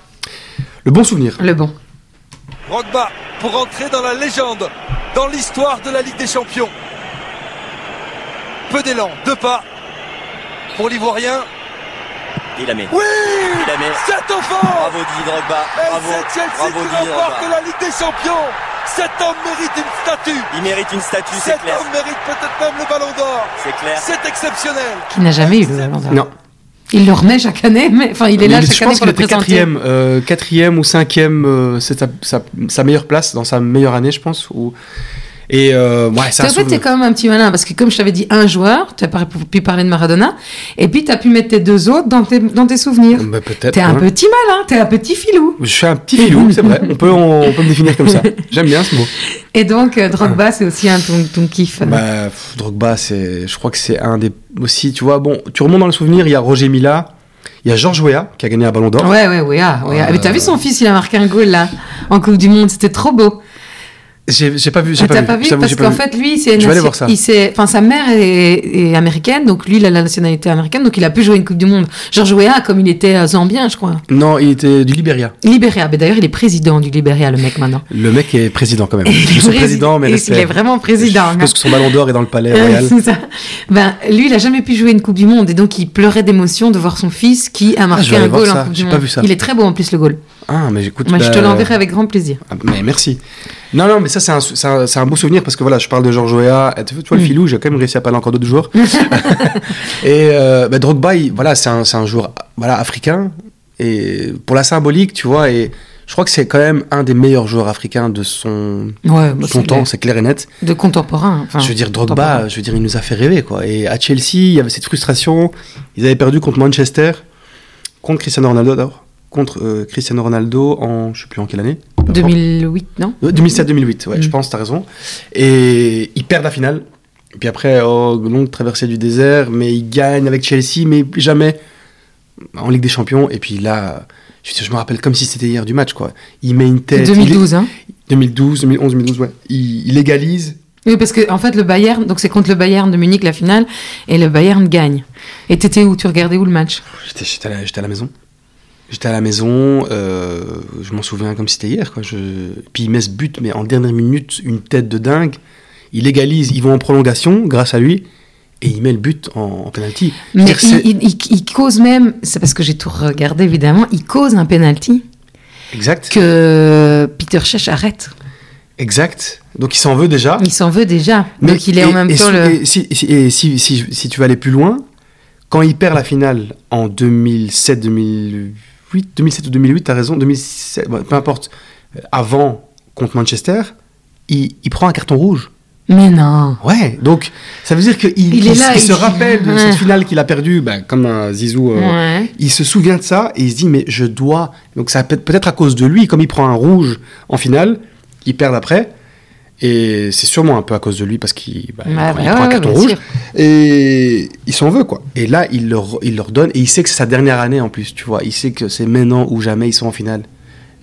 Le bon souvenir. Le bon. Drogba pour entrer dans la légende, dans l'histoire de la Ligue des Champions. Peu d'élan, deux pas pour l'Ivoirien. Il la met. Oui Il la met. Cet enfant Bravo Didier Drogba. Et Bravo. c'est Chelsea Bravo qui Didier Drogba. la Ligue des Champions Cet homme mérite une statue Il mérite une statue, c'est Cet clair. homme mérite peut-être même le ballon d'or C'est clair. C'est exceptionnel Qui n'a jamais eu le ballon d'or. Non. Il le remet chaque année, mais enfin, il est là Mais chaque je année pense pour qu'il le présenter. quatrième, euh, quatrième ou cinquième, euh, c'est sa, sa, sa meilleure place dans sa meilleure année, je pense. Ou... Et euh, ouais, un En fait, t'es quand même un petit malin parce que comme je t'avais dit, un joueur, tu as pu parler de Maradona, et puis tu as pu mettre tes deux autres dans tes, dans tes souvenirs. Bah, peut-être. T'es un petit malin, t'es un petit filou. Je suis un petit filou, c'est vrai. On peut, on, on peut me définir comme ça. J'aime bien ce mot. Et donc, euh, Drogba, c'est aussi un ton, ton kiff. Bah, pff, Drogba, c'est, je crois que c'est un des aussi. Tu vois, bon, tu remontes dans le souvenir. Il y a Roger Mila, il y a Georges Weah qui a gagné un Ballon d'Or. Ouais, ouais, ouais. ah, ouais. Euh, Mais t'as vu son fils, il a marqué un goal là, en Coupe du Monde, c'était trop beau. J'ai, pas vu. J'ai Ah, pas pas vu? Parce qu'en fait, lui, c'est Je vais aller voir ça. enfin, sa mère est, est américaine, donc lui, il a la nationalité américaine, donc il a pu jouer une Coupe du Monde. Georges Weah, comme il était euh, zambien, je crois. Non, il était du Libéria. Libéria, mais d'ailleurs, il est président du Libéria, le mec maintenant. Le mec est président quand même. Il Je est suis prési- président, mais il est vraiment président. Je pense que son Ballon d'Or est dans le palais royal. c'est ça. Ben, lui, il a jamais pu jouer une Coupe du Monde et donc il pleurait d'émotion de voir son fils qui a je marqué un goal en Coupe du Monde. pas vu ça. Il est très beau en plus le goal. Ah, mais j'écoute. Moi, je te bah, l'enverrai avec grand plaisir. Ah, mais merci. Non, non, mais ça, c'est un, c'est un, un beau souvenir parce que voilà, je parle de Georges et Tu vois, le Mm. filou, j'ai quand même réussi à parler encore d'autres joueurs. et euh, bah, Drogba, il- voilà, c'est un, un joueur voilà, africain. Et pour la symbolique, tu vois, et je crois que c'est quand même un des meilleurs joueurs africains de son, Ouais, bah, son temps, c'est clair et net. De contemporain. enfin, je veux dire. Drogba, je veux dire, il nous a fait rêver, quoi. Et à Chelsea, il y avait cette frustration. Ils avaient perdu contre Manchester, contre Cristiano Ronaldo d'abord, contre euh, Cristiano Ronaldo en, je sais plus en quelle année. 2008, non? 2007-2008, ouais, Mm. je pense, t'as raison. Et ils perdent la finale. Et puis après, oh, longue traversée du désert, mais ils gagnent avec Chelsea, mais jamais en Ligue des Champions. Et puis là, je, je me rappelle comme si c'était hier du match, quoi. Il met une tête. 2012, hein? il- 2012, 2011, 2012, ouais. Il, il égalise. Oui, parce que en fait, le Bayern, donc c'est contre le Bayern de Munich la finale, et le Bayern gagne. Et t'étais où? Tu regardais où le match? J'étais, à, à la maison. J'étais à la maison, euh, je m'en souviens comme si c'était hier. Quoi. Je... Puis il met ce but, mais en dernière minute, une tête de dingue. Il égalise, ils vont en prolongation grâce à lui, et il met le but en, en penalty. Mais il, il- il- il cause même, c'est parce que j'ai tout regardé évidemment, il cause un penalty Exact, que Peter Cech arrête. exact. Donc il s'en veut déjà. Il s'en veut déjà. donc il est et- en même et temps si- le. et si, si- et si, si, si tu veux aller plus loin, quand il perd la finale en 2007-2008, 2007 ou 2008, t'as raison, 2007, bon, peu importe, euh, avant contre Manchester, il, il prend un carton rouge. Mais non. Ouais, donc ça veut dire qu'il Il se rappelle de Ouais. cette finale qu'il a perdue, ben, comme un Zizou. euh, Ouais. Il se souvient de ça et il se dit mais je dois. Donc ça peut peut-être à cause de lui, comme il prend un rouge en finale, il perd après. Et c'est sûrement un peu à cause de lui parce qu'il bah, prend- ouais, un carton rouge. sûr. Et il s'en veut quoi. Et là il leur, il leur donne et il sait que c'est sa dernière année en plus, tu vois. Il sait que c'est maintenant ou jamais ils sont en finale.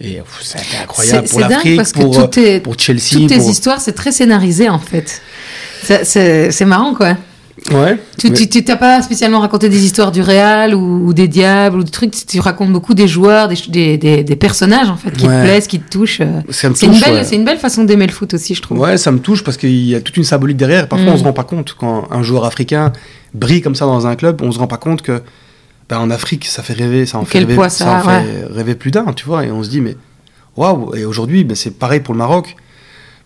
Et c'est incroyable pour l'Afrique, pour, est- euh, pour Chelsea. Toutes tes pour- histoires, c'est très scénarisé en fait. C'est marrant quoi. Ouais. Tu mais- t'as pas spécialement raconté des histoires du Real ou, ou des diables ou des trucs. Tu racontes beaucoup des joueurs, des, des, des- des personnages en fait qui Ouais. te plaisent, qui te touchent. euh. C'est une, ouais. une belle façon d'aimer le foot aussi, je trouve. Ouais, ça me touche parce qu'il y a toute une symbolique derrière. Parfois, Mm. on se rend pas compte quand un joueur africain brille comme ça dans un club, on se rend pas compte que ben, en Afrique, ça fait rêver, ça en fait rêver, poids ça en fait rêver plus d'un, tu vois. Et on se dit mais waouh. Et aujourd'hui, ben, c'est pareil pour le Maroc.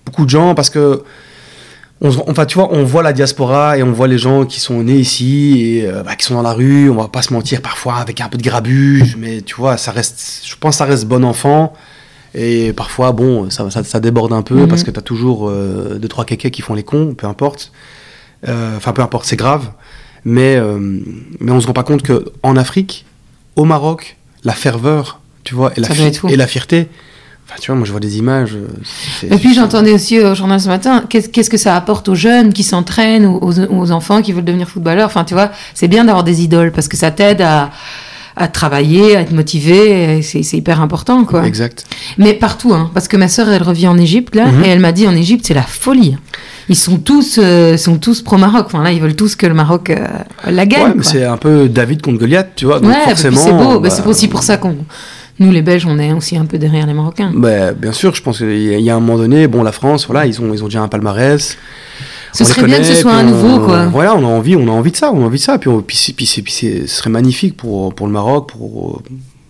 Beaucoup de gens parce que on, enfin, tu vois, on voit la diaspora et on voit les gens qui sont nés ici et euh, bah, qui sont dans la rue. On va pas se mentir parfois avec un peu de grabuge, mais tu vois, ça reste. Je pense que ça reste bon enfant. Et parfois, bon, ça, ça, ça déborde un peu Mhm. parce que tu as toujours euh, deux, trois kékés qui font les cons, peu importe. Euh, Enfin, peu importe, c'est grave. Mais, euh, mais on se rend pas compte que en Afrique, au Maroc, la ferveur, tu vois, et la, et la fierté. Enfin, tu vois, moi, je vois des images. euh, Et puis j'entendais aussi au journal ce matin, qu'est-ce que ça apporte aux jeunes qui s'entraînent ou aux, aux enfants qui veulent devenir footballeurs? Enfin, tu vois, c'est bien d'avoir des idoles parce que ça t'aide à, à travailler, à être motivé. C'est hyper important, quoi. Exact. Mais partout, hein, parce que ma sœur, elle revient en Égypte, là, Mhm. et elle m'a dit en Égypte, c'est la folie. Ils sont tous, euh, sont tous pro-Maroc. Enfin, là, ils veulent tous que le Maroc euh, la gagne. Ouais, c'est un peu David contre Goliath, tu vois. Donc Ouais, forcément. c'est beau. Bah, bah, c'est aussi pour ça qu'on, nous les Belges, on est aussi un peu derrière les Marocains. bah, bien sûr, je pense qu'il y, a- un moment donné, bon, la France, voilà, ils ont, ils ont déjà un palmarès. Ce On serait bien que ce soit un on- nouveau, quoi. Voilà, on a envie, on a envie de ça, on a envie de ça. Puis, on- puis, puis, c'est- puis ce serait magnifique pour, pour le Maroc, pour,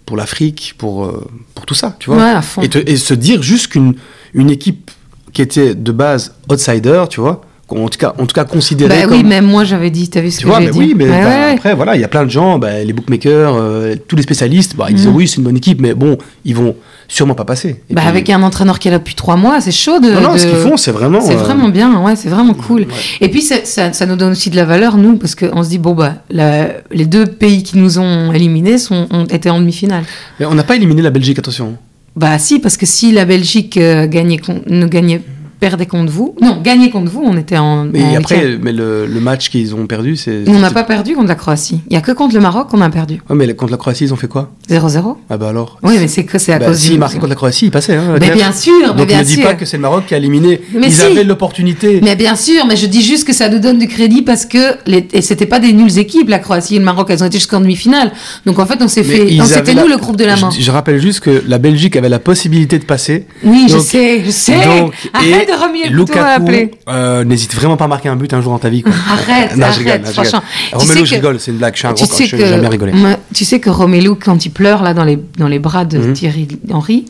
pour l'Afrique, pour, euh, pour tout ça, tu vois. Ouais, à fond. Et, te- et se dire juste qu'une une équipe qui était de base outsider, tu vois, en tout cas, en tout cas considérée Bah comme oui, même moi, j'avais dit, t'as vu ce tu que j'ai dit oui, mais Ouais, bah, ouais. après, voilà, il y a plein de gens, bah, les bookmakers, euh, tous les spécialistes, bah, ils disent Mhm. oui, c'est une bonne équipe, mais bon, ils vont sûrement pas passer. Et Bah, puis- avec un entraîneur qui est là depuis trois mois, c'est chaud de. Non, non, de- ce qu'ils font, c'est vraiment. C'est euh, vraiment bien, ouais, c'est vraiment cool. ouais. Et puis ça, ça, ça nous donne aussi de la valeur, nous, parce qu'on se dit, bon, bah, la- les deux pays qui nous ont éliminés sont, ont été en demi-finale. Mais on n'a pas éliminé la Belgique, attention. Bah, si, parce que si la Belgique euh, gagnait, ne gagnait, perdait contre vous, non, gagnait contre vous, on était en. Mais en après, mais le, le match qu'ils ont perdu, c'est. On n'a pas perdu contre la Croatie. Il y a que contre le Maroc qu'on a perdu. Ouais, mais contre la Croatie, ils ont fait quoi? 0-0. Ah bah alors. Oui, mais c'est que c'est à Bah, cause S'ils du. marquaient contre la Croatie, ils passaient. Hein, Mais bien sûr, mais Donc bien ne dis pas que c'est le Maroc qui a éliminé. Mais ils si. avaient l'opportunité. Mais bien sûr, mais je dis juste que ça nous donne du crédit parce que les... et c'était pas des nulles équipes, la Croatie et le Maroc, elles ont été jusqu'en demi-finale. Donc en fait, on s'est Mais fait, c'était la- nous le groupe de la main. Je, je rappelle juste que la Belgique avait la possibilité de passer. Oui, je sais, je sais. Donc, Arrête de remuer le couteau euh, n'hésite vraiment pas à marquer un but un jour dans ta vie. Quoi. Arrête, Non, arrête, rigole, non, je rigole. franchement. Tu Romelu, je que- rigole, c'est une blague. Je suis un Tu gros sais coach, j'aime bien que, rigoler. tu sais que Romelu, quand il pleure là dans les, dans les bras de Mhm. Thierry Henry,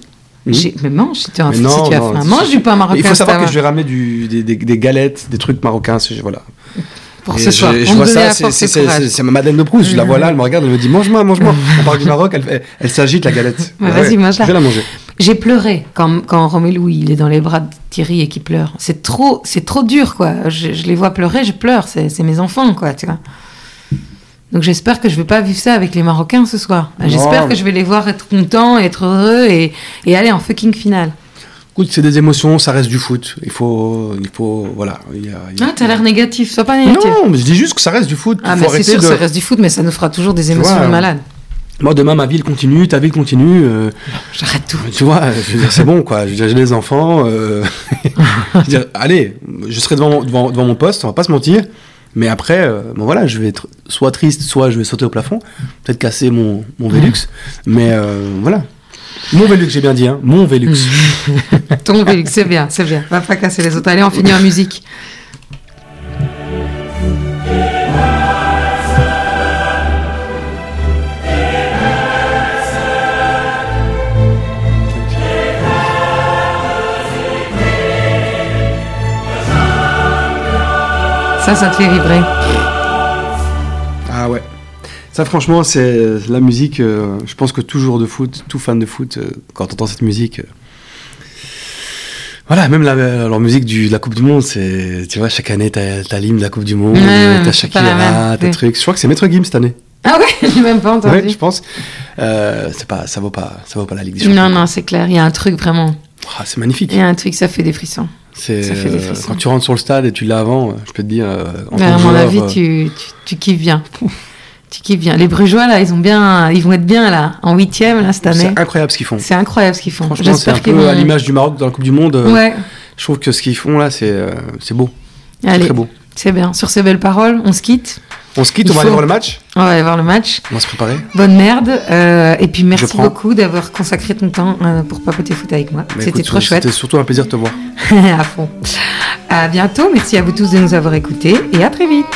j'ai- mais mange, c'était un si non, tu as non, faim. Mange du pain marocain. Il faut savoir que je vais ramener du, des, des- des galettes, des trucs marocains. Voilà. pour Et ce soir. Je, vois ça, c'est- ma Madeleine de Proust. Je la vois là, elle me regarde, elle me dit mange-moi, mange-moi. On parle du Maroc, elle, elle s'agite la galette. Ouais, vas-y, mange-la. Je vais la manger. J'ai pleuré quand, quand Romelu il est dans les bras de Thierry et qu'il pleure. C'est trop, c'est trop dur quoi. Je, je les vois pleurer, je pleure. C'est, c'est mes enfants quoi, tu vois. Donc j'espère que je vais pas vivre ça avec les Marocains ce soir. J'espère Non. que je vais les voir être contents, être heureux et, et aller en fucking finale. Écoute, c'est des émotions, ça reste du foot. Il faut, il faut, voilà. il y a- il y a- Ah, t'as l'air négatif, sois pas négatif. Non, mais je dis juste que ça reste du foot. ah, mais c'est sûr, de. ça reste du foot, mais ça nous fera toujours des émotions vois, de malade. Moi, demain, ma ville continue, ta ville continue. euh, J'arrête tout. tu vois, je veux dire, c'est bon, quoi. J'ai des enfants. euh, je veux dire, allez, je serai devant, devant, devant mon poste, on va pas se mentir. Mais après, euh, bon voilà, je vais être soit triste, soit je vais sauter au plafond, peut-être casser mon, mon Velux. Mais voilà. Mon Velux, j'ai bien dit, hein. Mon Velux. Ton Vélux, c'est bien, c'est bien. Va pas casser les autres. Allez, on finit en musique. Ça, ça te fait vibrer. Ah ouais. Ça, franchement, c'est la musique. euh, je pense que tout joueur de foot, tout fan de foot, euh, quand on entend cette musique. euh, voilà, même la, leur musique du, de la Coupe du Monde, c'est. Tu vois, chaque année, t'as t'as l'hymne de la Coupe du Monde, Ouais, t'as Shakira, t'as oui. trucs. Je crois que c'est Maître Gims cette année. Ah ouais, j'ai même pas entendu. Ouais, je pense. Euh, c'est pas, ça vaut pas, ça vaut pas la Ligue des Champions. non, non, c'est clair. Il y a un truc vraiment. Ah, c'est magnifique. Il y a un truc, ça fait des frissons. C'est ça fait des euh, quand tu rentres sur le stade et tu l'as avant, je peux te dire. euh, en à mon joueur, avis, euh, tu, tu, tu kiffes bien. Tu kiffes bien. Les Brugeois, là, ils, ont bien, ils vont être bien, là, en huitième, là, cette année. c'est incroyable ce qu'ils font. C'est incroyable ce qu'ils font. Franchement, c'est un J'espère qu'ils peu vont... à l'image du Maroc dans la Coupe du Monde. euh, Ouais, Je trouve que ce qu'ils font là, c'est euh, c'est beau. C'est allez, très beau. c'est bien. Sur ces belles paroles, on se quitte. On se quitte, on va aller voir le match. On va aller voir le match. On va se préparer. Bonne merde. euh, et puis, merci beaucoup d'avoir consacré ton temps euh, pour papoter foot avec moi. Mais C'était trop chouette. C'était surtout un plaisir de te voir. à fond. À bientôt. Merci à vous tous de nous avoir écoutés et à très vite.